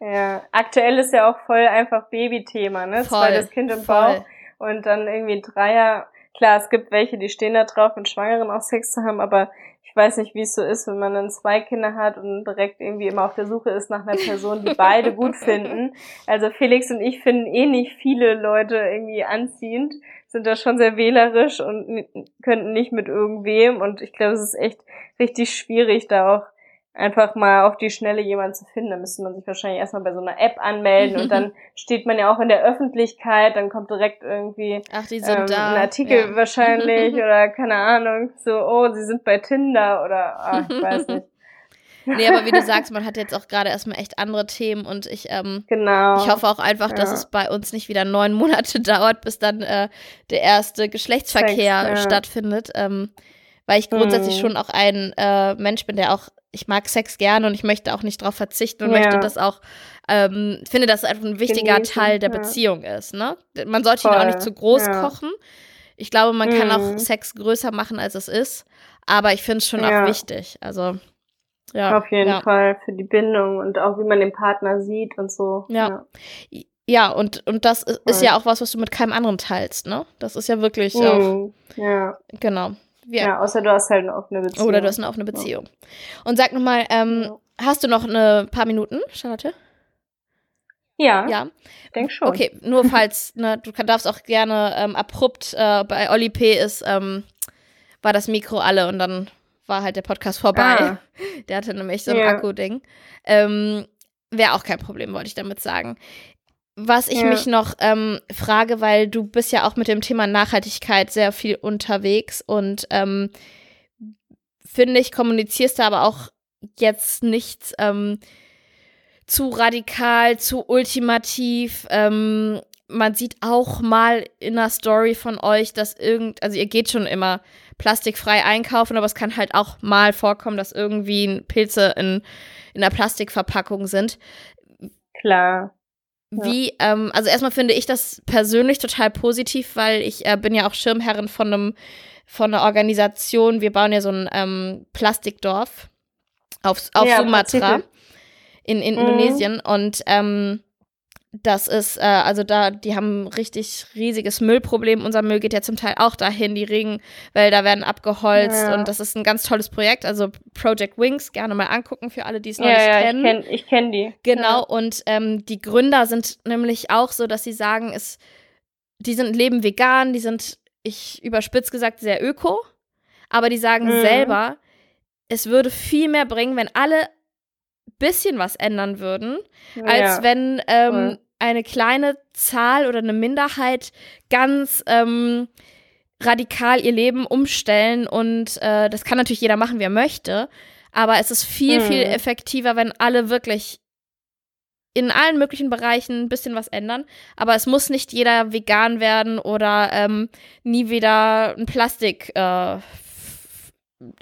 C: Ja. ja. aktuell ist ja auch voll einfach Babythema, ne? Voll, Zweites Kind im voll. Bauch und dann irgendwie Dreier. Klar, es gibt welche, die stehen da drauf, mit Schwangeren auch Sex zu haben, aber ich weiß nicht, wie es so ist, wenn man dann zwei Kinder hat und direkt irgendwie immer auf der Suche ist nach einer Person, die beide gut finden. Also Felix und ich finden eh nicht viele Leute irgendwie anziehend, sind da schon sehr wählerisch und könnten nicht mit irgendwem. Und ich glaube, es ist echt richtig schwierig, da auch einfach mal auf die Schnelle jemanden zu finden. Da müsste man sich wahrscheinlich erstmal bei so einer App anmelden und dann steht man ja auch in der Öffentlichkeit, dann kommt direkt irgendwie
B: Ach, die sind
C: ähm,
B: da.
C: ein Artikel
B: ja.
C: wahrscheinlich oder keine Ahnung, so, oh, sie sind bei Tinder oder ah, ich weiß nicht.
B: Nee, aber wie du sagst, man hat jetzt auch gerade erstmal echt andere Themen und ich, ähm,
C: Genau.
B: ich hoffe auch einfach, dass
C: Ja.
B: es bei uns nicht wieder neun Monate dauert, bis dann äh, der erste Geschlechtsverkehr
C: Sex, ja.
B: stattfindet. Ähm, weil ich grundsätzlich
C: Mhm.
B: schon auch ein äh, Mensch bin, der auch, ich mag Sex gerne und ich möchte auch nicht darauf verzichten und
C: Ja.
B: möchte das auch, ähm, finde, dass es einfach ein wichtiger
C: Genießen,
B: Teil der
C: ja.
B: Beziehung ist. Ne? Man sollte ihn auch
C: Voll,
B: nicht zu groß
C: ja.
B: kochen. Ich glaube, man kann auch
C: Mhm.
B: Sex größer machen, als es ist. Aber ich finde es schon
C: Ja.
B: auch wichtig. Also, ja.
C: Auf jeden
B: ja.
C: Fall für die Bindung und auch wie man den Partner sieht und so.
B: Ja. Ja, und, und das ist, ist
C: Voll.
B: ja auch was, was du mit keinem anderen teilst, ne? Das ist ja wirklich auch,
C: Mhm. Ja.
B: genau. Wir,
C: ja, außer du hast halt eine offene Beziehung.
B: Oder du hast eine offene Beziehung. Und sag nochmal, ähm,
C: Ja.
B: hast du noch eine paar Minuten, Charlotte?
C: Ja,
B: Ja.
C: ich denke schon.
B: Okay, nur falls, ne, du kann, darfst auch gerne ähm, abrupt, äh, bei Oli P. ist, ähm, war das Mikro alle und dann war halt der Podcast vorbei.
C: Ah.
B: Der hatte nämlich so ein
C: Ja.
B: Akku-Ding. Ähm, Wäre auch kein Problem, wollte ich damit sagen. Was ich
C: Ja.
B: mich noch ähm, frage, weil du bist ja auch mit dem Thema Nachhaltigkeit sehr viel unterwegs und ähm, finde ich, kommunizierst du aber auch jetzt nichts ähm, zu radikal, zu ultimativ. Ähm, man sieht auch mal in einer Story von euch, dass irgend, also ihr geht schon immer plastikfrei einkaufen, aber es kann halt auch mal vorkommen, dass irgendwie Pilze in, in einer Plastikverpackung sind.
C: Klar.
B: Wie, ähm, also erstmal finde ich das persönlich total positiv, weil ich äh, bin ja auch Schirmherrin von einem, von einer Organisation. Wir bauen ja so ein ähm, Plastikdorf auf, auf
C: Ja,
B: Sumatra in, in
C: Mhm.
B: Indonesien und ähm, das ist, äh, also da, die haben ein richtig riesiges Müllproblem. Unser Müll geht ja zum Teil auch dahin. Die Regenwälder werden abgeholzt
C: Ja.
B: und das ist ein ganz tolles Projekt. Also Project Wings, gerne mal angucken für alle, die es noch
C: Ja,
B: nicht
C: ja, ich
B: kennen.
C: kenne ich kenn die.
B: Genau, und ähm, die Gründer sind nämlich auch so, dass sie sagen, es, die sind leben vegan, die sind, ich überspitzt gesagt, sehr öko, aber die sagen
C: Mhm.
B: selber, es würde viel mehr bringen, wenn alle bisschen was ändern würden,
C: Ja.
B: als wenn ähm,
C: voll.
B: eine kleine Zahl oder eine Minderheit ganz ähm, radikal ihr Leben umstellen und äh, das kann natürlich jeder machen, wie er möchte, aber es ist viel,
C: Mhm.
B: viel effektiver, wenn alle wirklich in allen möglichen Bereichen ein bisschen was ändern, aber es muss nicht jeder vegan werden oder ähm, nie wieder ein Plastik äh,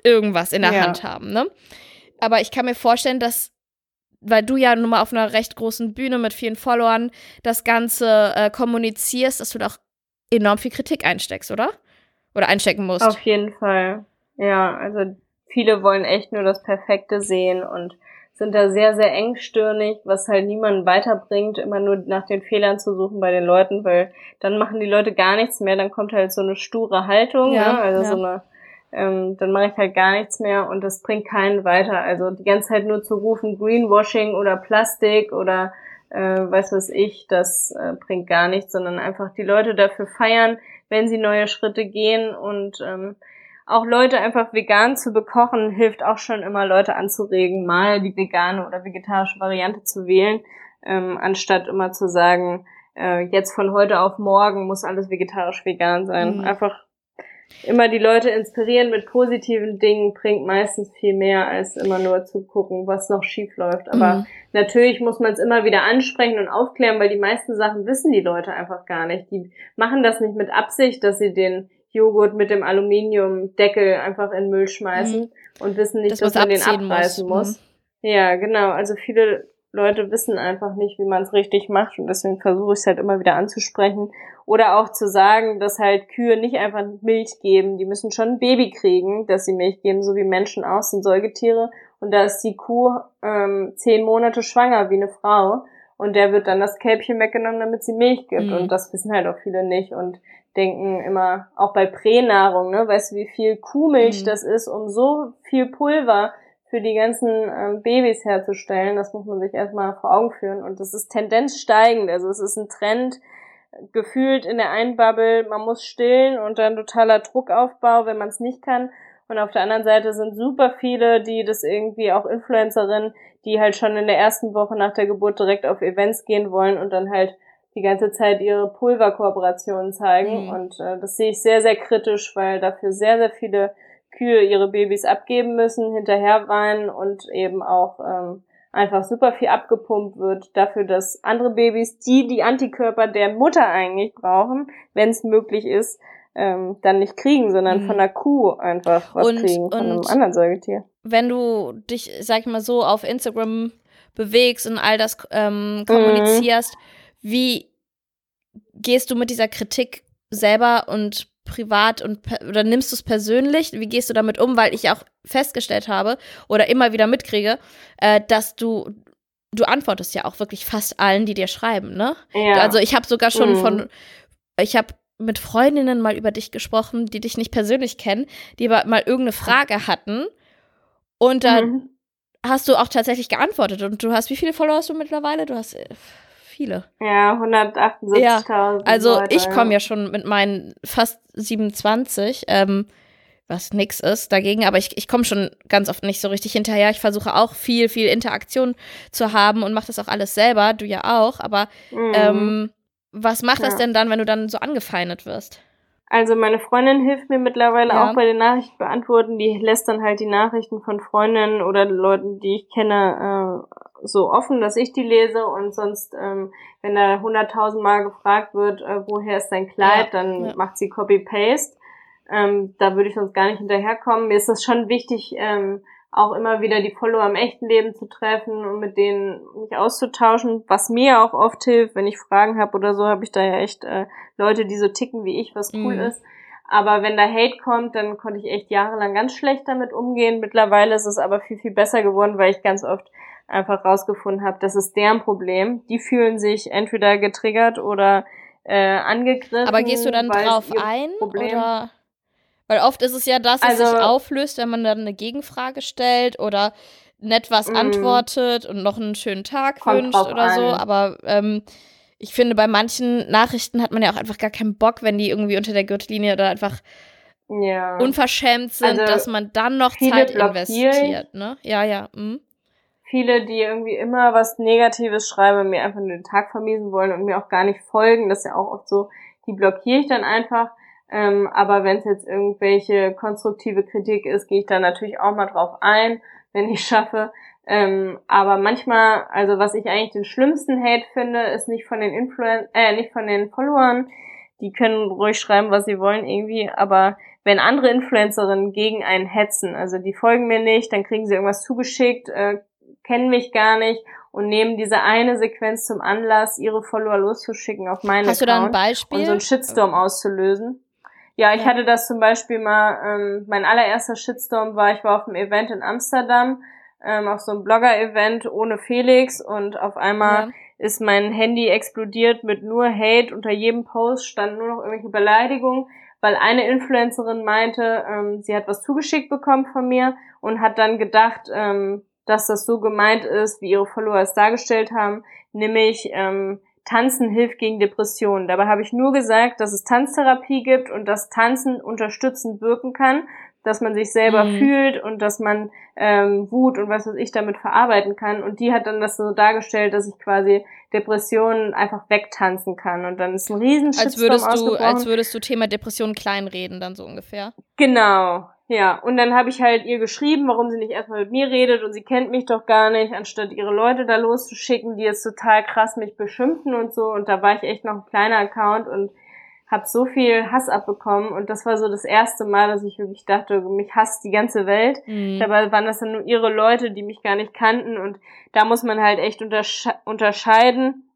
B: irgendwas in der
C: Ja.
B: Hand haben, ne? Aber ich kann mir vorstellen, dass weil du ja nun mal auf einer recht großen Bühne mit vielen Followern das Ganze äh, kommunizierst, dass du da auch enorm viel Kritik einsteckst, oder? Oder einstecken musst.
C: Auf jeden Fall. Ja, also viele wollen echt nur das Perfekte sehen und sind da sehr, sehr engstirnig, was halt niemanden weiterbringt, immer nur nach den Fehlern zu suchen bei den Leuten, weil dann machen die Leute gar nichts mehr, dann kommt halt so eine sture Haltung,
B: Ja,
C: ne? also
B: ja.
C: so eine, ähm, dann mache ich halt gar nichts mehr und das bringt keinen weiter. Also die ganze Zeit nur zu rufen, Greenwashing oder Plastik oder äh, weiß was ich, das äh, bringt gar nichts, sondern einfach die Leute dafür feiern, wenn sie neue Schritte gehen und ähm, auch Leute einfach vegan zu bekochen, hilft auch schon immer Leute anzuregen, mal die vegane oder vegetarische Variante zu wählen, ähm, anstatt immer zu sagen, äh, jetzt von heute auf morgen muss alles vegetarisch vegan sein.
B: Mhm.
C: Einfach immer die Leute inspirieren mit positiven Dingen bringt meistens viel mehr, als immer nur zu gucken, was noch schief läuft. Aber
B: Mhm.
C: natürlich muss man es immer wieder ansprechen und aufklären, weil die meisten Sachen wissen die Leute einfach gar nicht. Die machen das nicht mit Absicht, dass sie den Joghurt mit dem Aluminiumdeckel einfach in Müll schmeißen und wissen nicht,
B: Dass
C: dass, man den abreißen
B: muss.
C: muss. Ja, genau. Also viele Leute wissen einfach nicht, wie man es richtig macht und deswegen versuche ich es halt immer wieder anzusprechen. Oder auch zu sagen, dass halt Kühe nicht einfach Milch geben. Die müssen schon ein Baby kriegen, dass sie Milch geben, so wie Menschen auch, sind Säugetiere. Und da ist die Kuh ähm, zehn Monate schwanger wie eine Frau. und der wird dann das Kälbchen weggenommen, damit sie Milch gibt.
B: Mhm.
C: Und das wissen halt auch viele nicht und denken immer, auch bei Pränahrung, ne, weißt du, wie viel Kuhmilch
B: Mhm.
C: das ist, um so viel Pulver für die ganzen ähm, Babys herzustellen. Das muss man sich erstmal vor Augen führen. Und das ist Tendenz steigend. Also es ist ein Trend, gefühlt in der einen Bubble, man muss stillen und dann totaler Druckaufbau, wenn man es nicht kann. Und auf der anderen Seite sind super viele, die das irgendwie auch Influencerinnen, die halt schon in der ersten Woche nach der Geburt direkt auf Events gehen wollen und dann halt die ganze Zeit ihre Pulverkooperationen zeigen.
B: Mhm.
C: Und äh, das sehe ich sehr, sehr kritisch, weil dafür sehr, sehr viele Kühe ihre Babys abgeben müssen, hinterher weinen und eben auch ähm, einfach super viel abgepumpt wird dafür, dass andere Babys, die die Antikörper der Mutter eigentlich brauchen, wenn es möglich ist, ähm, dann nicht kriegen, sondern
B: Mhm.
C: von der Kuh einfach was
B: Und-
C: kriegen, von einem anderen Säugetier.
B: Wenn du dich, sag ich mal so, auf Instagram bewegst und all das ähm, kommunizierst, wie gehst du mit dieser Kritik selber und privat und oder nimmst du es persönlich? Wie gehst du damit um? Weil ich auch festgestellt habe oder immer wieder mitkriege, äh, dass du du antwortest ja auch wirklich fast allen, die dir schreiben, ne?
C: Ja.
B: Also ich habe sogar schon
C: Mhm.
B: von, ich habe mit Freundinnen mal über dich gesprochen, die dich nicht persönlich kennen, die aber mal irgendeine Frage hatten und dann
C: Mhm.
B: hast du auch tatsächlich geantwortet und du hast, wie viele Follower hast du mittlerweile? Du hast äh, viele.
C: Ja, 178.000.
B: Also
C: Leute,
B: ich komme ja schon mit meinen fast 27, ähm, was nix ist dagegen, aber ich, ich komme schon ganz oft nicht so richtig hinterher. Ich versuche auch viel, viel Interaktion zu haben und mache das auch alles selber, du ja auch, aber
C: Mhm.
B: ähm, was macht das
C: Ja.
B: denn dann, wenn du dann so angefeindet wirst?
C: Also meine Freundin hilft mir mittlerweile
B: Ja.
C: auch bei den Nachrichten beantworten. Die lässt dann halt die Nachrichten von Freundinnen oder Leuten, die ich kenne, äh, so offen, dass ich die lese. Und sonst, ähm, wenn da hunderttausend Mal gefragt wird, äh, woher ist dein Kleid,
B: Ja,
C: dann
B: ja.
C: macht sie Copy-Paste. Ähm, da würde ich sonst gar nicht hinterherkommen. Mir ist das schon wichtig, ähm, auch immer wieder die Follower im echten Leben zu treffen und mit denen mich auszutauschen, was mir auch oft hilft, wenn ich Fragen habe oder so, habe ich da ja echt äh, Leute, die so ticken wie ich, was cool
B: Mhm.
C: ist. Aber wenn da Hate kommt, dann konnte ich echt jahrelang ganz schlecht damit umgehen. Mittlerweile ist es aber viel, viel besser geworden, weil ich ganz oft einfach rausgefunden habe, das ist deren Problem. Die fühlen sich entweder getriggert oder äh, angegriffen.
B: Aber gehst du dann drauf ein
C: Problem-
B: oder weil oft ist es ja das, was
C: Also-
B: sich auflöst, wenn man dann eine Gegenfrage stellt oder nett was
C: Mhm.
B: antwortet und noch einen schönen Tag wünscht oder so.
C: an.
B: Aber ähm, ich finde, bei manchen Nachrichten hat man ja auch einfach gar keinen Bock, wenn die irgendwie unter der Gürtellinie oder einfach
C: Ja.
B: unverschämt sind,
C: Also,
B: dass man dann noch Zeit investiert. Ne? Ja, ja. mhm.
C: Viele, die irgendwie immer was Negatives schreiben, mir einfach nur den Tag vermiesen wollen und mir auch gar nicht folgen. Das ist ja auch oft so, die blockiere ich dann einfach. Ähm, aber wenn es jetzt irgendwelche konstruktive Kritik ist, gehe ich da natürlich auch mal drauf ein, wenn ich schaffe. Ähm, aber manchmal, also was ich eigentlich den schlimmsten Hate finde, ist nicht von den Influen äh, nicht von den Followern. Die können ruhig schreiben, was sie wollen irgendwie, aber wenn andere Influencerinnen gegen einen hetzen, also die folgen mir nicht, dann kriegen sie irgendwas zugeschickt, äh, kennen mich gar nicht und nehmen diese eine Sequenz zum Anlass, ihre Follower loszuschicken auf meinen
B: Hast du da ein
C: Account
B: Beispiel?
C: und so einen Shitstorm auszulösen. Ja, ich
B: Ja.
C: hatte das zum Beispiel mal, ähm, mein allererster Shitstorm war, ich war auf einem Event in Amsterdam, ähm, auf so einem Blogger-Event ohne Felix und auf einmal
B: Ja.
C: ist mein Handy explodiert mit nur Hate. Unter jedem Post stand nur noch irgendwelche Beleidigungen, weil eine Influencerin meinte, ähm, sie hat was zugeschickt bekommen von mir und hat dann gedacht, ähm, dass das so gemeint ist, wie ihre Follower es dargestellt haben, nämlich ähm, Tanzen hilft gegen Depressionen. Dabei habe ich nur gesagt, dass es Tanztherapie gibt und dass Tanzen unterstützend wirken kann, dass man sich selber
B: Mhm.
C: fühlt und dass man ähm, Wut und was weiß ich damit verarbeiten kann. Und die hat dann das so dargestellt, dass ich quasi Depressionen einfach wegtanzen kann. Und dann ist ein riesen
B: als würdest du, als würdest du Thema Depression kleinreden, dann so ungefähr.
C: Genau, ja. Und dann habe ich halt ihr geschrieben, warum sie nicht erstmal mit mir redet und sie kennt mich doch gar nicht, anstatt ihre Leute da loszuschicken, die jetzt total krass mich beschimpfen und so. Und da war ich echt noch ein kleiner Account und habe so viel Hass abbekommen. Und das war so das erste Mal, dass ich wirklich dachte, mich hasst die ganze Welt.
B: Mhm.
C: Dabei waren das dann nur ihre Leute, die mich gar nicht kannten. Und da muss man halt echt untersche unterscheiden.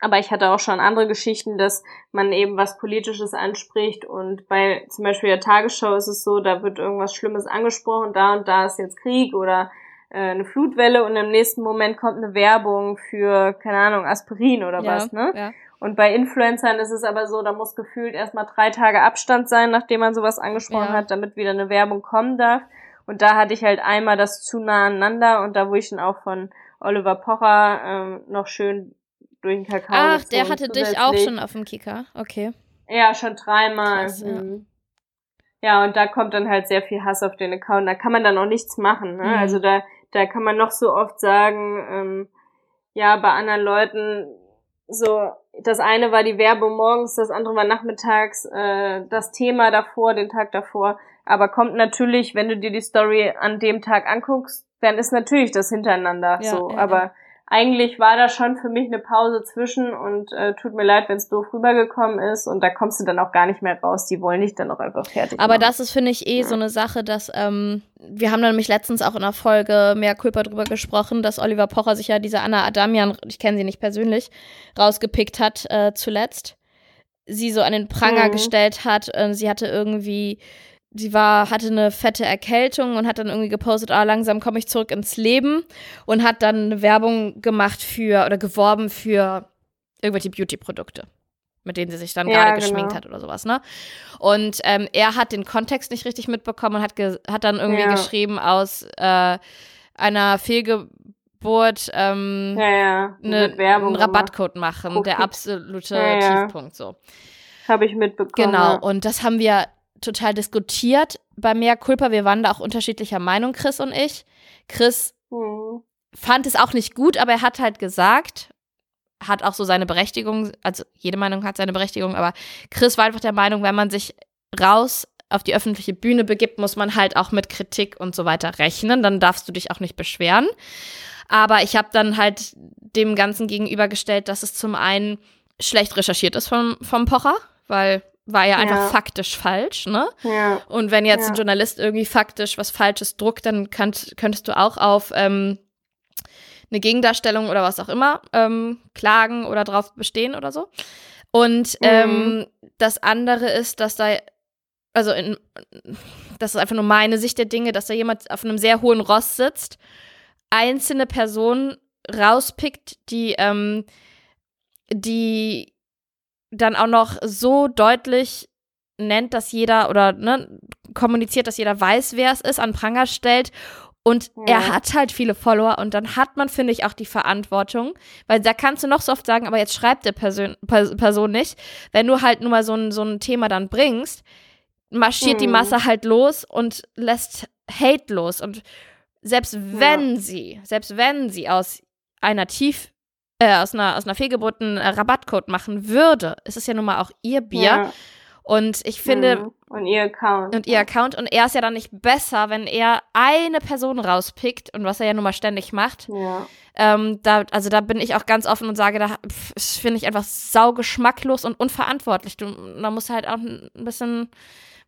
C: Aber ich hatte auch schon andere Geschichten, dass man eben was Politisches anspricht. Und bei zum Beispiel der Tagesschau ist es so, da wird irgendwas Schlimmes angesprochen, da und da ist jetzt Krieg oder äh, eine Flutwelle und im nächsten Moment kommt eine Werbung für, keine Ahnung, Aspirin oder
B: Ja,
C: was, ne?
B: ja.
C: Und bei Influencern ist es aber so, da muss gefühlt erstmal drei Tage Abstand sein, nachdem man sowas angesprochen
B: Ja.
C: hat, damit wieder eine Werbung kommen darf. Und da hatte ich halt einmal das zu nah aneinander und da wurde ich dann auch von Oliver Pocher ähm, noch schön durch den Kakao
B: Ach, der
C: gezogen
B: hatte dich auch schon auf dem Kicker. Okay.
C: Ja, schon dreimal.
B: Krass, ja.
C: hm. ja, und da kommt dann halt sehr viel Hass auf den Account. Da kann man dann auch nichts machen. Ne?
B: Mhm.
C: Also da, da kann man noch so oft sagen, ähm, ja, bei anderen Leuten so, das eine war die Werbung morgens, das andere war nachmittags, äh, das Thema davor, den Tag davor. Aber kommt natürlich, wenn du dir die Story an dem Tag anguckst, dann ist natürlich das hintereinander
B: Ja,
C: so.
B: ja,
C: Aber
B: ja.
C: Eigentlich war da schon für mich eine Pause zwischen und äh, tut mir leid, wenn es doof rübergekommen ist und da kommst du dann auch gar nicht mehr raus. Die wollen dich dann auch einfach fertig
B: Aber
C: machen.
B: das ist, finde ich, eh so eine Sache, dass ähm, wir haben da nämlich letztens auch in einer Folge mehr Culpa drüber gesprochen, dass Oliver Pocher sich ja diese Anna Adamian, ich kenne sie nicht persönlich, rausgepickt hat äh, zuletzt. Sie so an den Pranger
C: Mhm.
B: gestellt hat. Äh, sie hatte irgendwie, sie war, hatte eine fette Erkältung und hat dann irgendwie gepostet, ah, langsam komme ich zurück ins Leben und hat dann eine Werbung gemacht für oder geworben für irgendwelche Beauty-Produkte, mit denen sie sich dann
C: Ja,
B: gerade
C: genau.
B: geschminkt hat oder sowas, ne? Und ähm, er hat den Kontext nicht richtig mitbekommen und hat, hat dann irgendwie
C: Ja.
B: geschrieben aus äh, einer Fehlgeburt ähm,
C: ja, ja,
B: ne, einen Rabattcode machen,
C: Cookie.
B: der absolute
C: Ja.
B: Tiefpunkt so.
C: habe ich mitbekommen.
B: Genau, und das haben wir total diskutiert bei Mea Culpa. Wir waren da auch unterschiedlicher Meinung, Chris und ich. Chris
C: Mhm.
B: fand es auch nicht gut, aber er hat halt gesagt, hat auch so seine Berechtigung, also jede Meinung hat seine Berechtigung, aber Chris war einfach der Meinung, wenn man sich raus auf die öffentliche Bühne begibt, muss man halt auch mit Kritik und so weiter rechnen, dann darfst du dich auch nicht beschweren. Aber ich habe dann halt dem Ganzen gegenübergestellt, dass es zum einen schlecht recherchiert ist vom, vom Pocher, weil war ja einfach
C: Ja.
B: faktisch falsch, ne?
C: Ja.
B: Und wenn jetzt
C: Ja.
B: ein Journalist irgendwie faktisch was Falsches druckt, dann könnt, könntest du auch auf ähm, eine Gegendarstellung oder was auch immer ähm, klagen oder drauf bestehen oder so. Und ähm, das andere ist, dass da, also in, das ist einfach nur meine Sicht der Dinge, dass da jemand auf einem sehr hohen Ross sitzt, einzelne Personen rauspickt, die, ähm, die dann auch noch so deutlich nennt, dass jeder oder ne, kommuniziert, dass jeder weiß, wer es ist, an Pranger stellt. Und
C: Ja.
B: er hat halt viele Follower und dann hat man, finde ich, auch die Verantwortung, weil da kannst du noch so oft sagen, aber jetzt schreibt der Person, Per- Person nicht. Wenn du halt nur mal so ein, so ein Thema dann bringst, marschiert die
C: Mhm.
B: Masse halt los und lässt Hate los. Und selbst wenn sie, selbst wenn sie aus einer tief, äh, aus einer, aus einer Fehlgeburt einen äh, Rabattcode machen würde, ist es ja nun mal auch ihr Bier.
C: Ja.
B: Und ich finde,
C: Mhm. Und ihr Account.
B: und ihr Account, und er ist ja dann nicht besser, wenn er eine Person rauspickt und was er ja nun mal ständig macht.
C: Ja.
B: Ähm, da, also da bin ich auch ganz offen und sage, da finde ich einfach saugeschmacklos und unverantwortlich. Du, da musst du halt auch ein bisschen,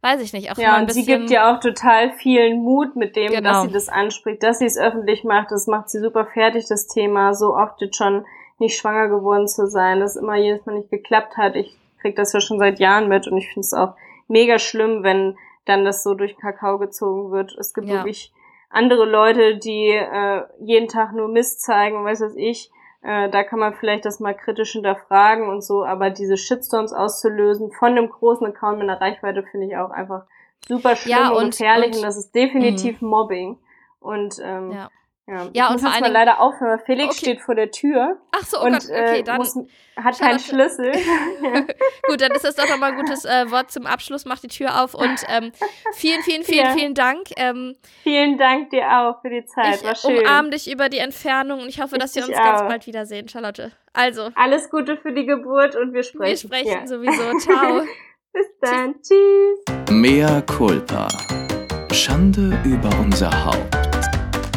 B: weiß ich nicht, auch mal
C: Ja,
B: ein
C: und
B: bisschen.
C: sie gibt ja auch total vielen Mut mit dem,
B: Genau.
C: dass sie das anspricht, dass sie es öffentlich macht. Das macht sie super fertig, das Thema. So oft jetzt schon nicht schwanger geworden zu sein, dass immer jedes Mal nicht geklappt hat. Ich krieg das ja schon seit Jahren mit und ich finde es auch mega schlimm, wenn dann das so durch den Kakao gezogen wird. Es gibt
B: Ja.
C: wirklich andere Leute, die äh, jeden Tag nur Mist zeigen und weiß was ich. Äh, da kann man vielleicht das mal kritisch hinterfragen und so, aber diese Shitstorms auszulösen von einem großen Account mit einer Reichweite finde ich auch einfach super schlimm
B: Ja,
C: und,
B: und-
C: gefährlich
B: und-
C: und, das ist definitiv Mobbing. Und ähm,
B: Ja.
C: Ja,
B: Ja,
C: ich
B: und
C: muss
B: vor
C: mal
B: Dingen-
C: leider aufhören, weil Felix
B: Okay.
C: steht vor der Tür
B: Ach so, oh
C: und
B: Gott, okay,
C: äh,
B: dann.
C: muss, hat keinen
B: Charlotte.
C: Schlüssel.
B: Gut, dann ist das doch nochmal ein gutes äh, Wort zum Abschluss. Mach die Tür auf und ähm, vielen, vielen, vielen,
C: Ja.
B: vielen Dank. Ähm,
C: Vielen Dank dir auch für die Zeit, war
B: ich
C: schön.
B: umarme dich über die Entfernung und ich hoffe, dass wir uns ganz
C: auch.
B: bald wiedersehen, Charlotte. Also,
C: Alles Gute für die Geburt und wir sprechen.
B: wir sprechen
C: Ja.
B: sowieso. Ciao.
C: Bis dann, tschüss.
A: Mea culpa. Schande über unser Haupt.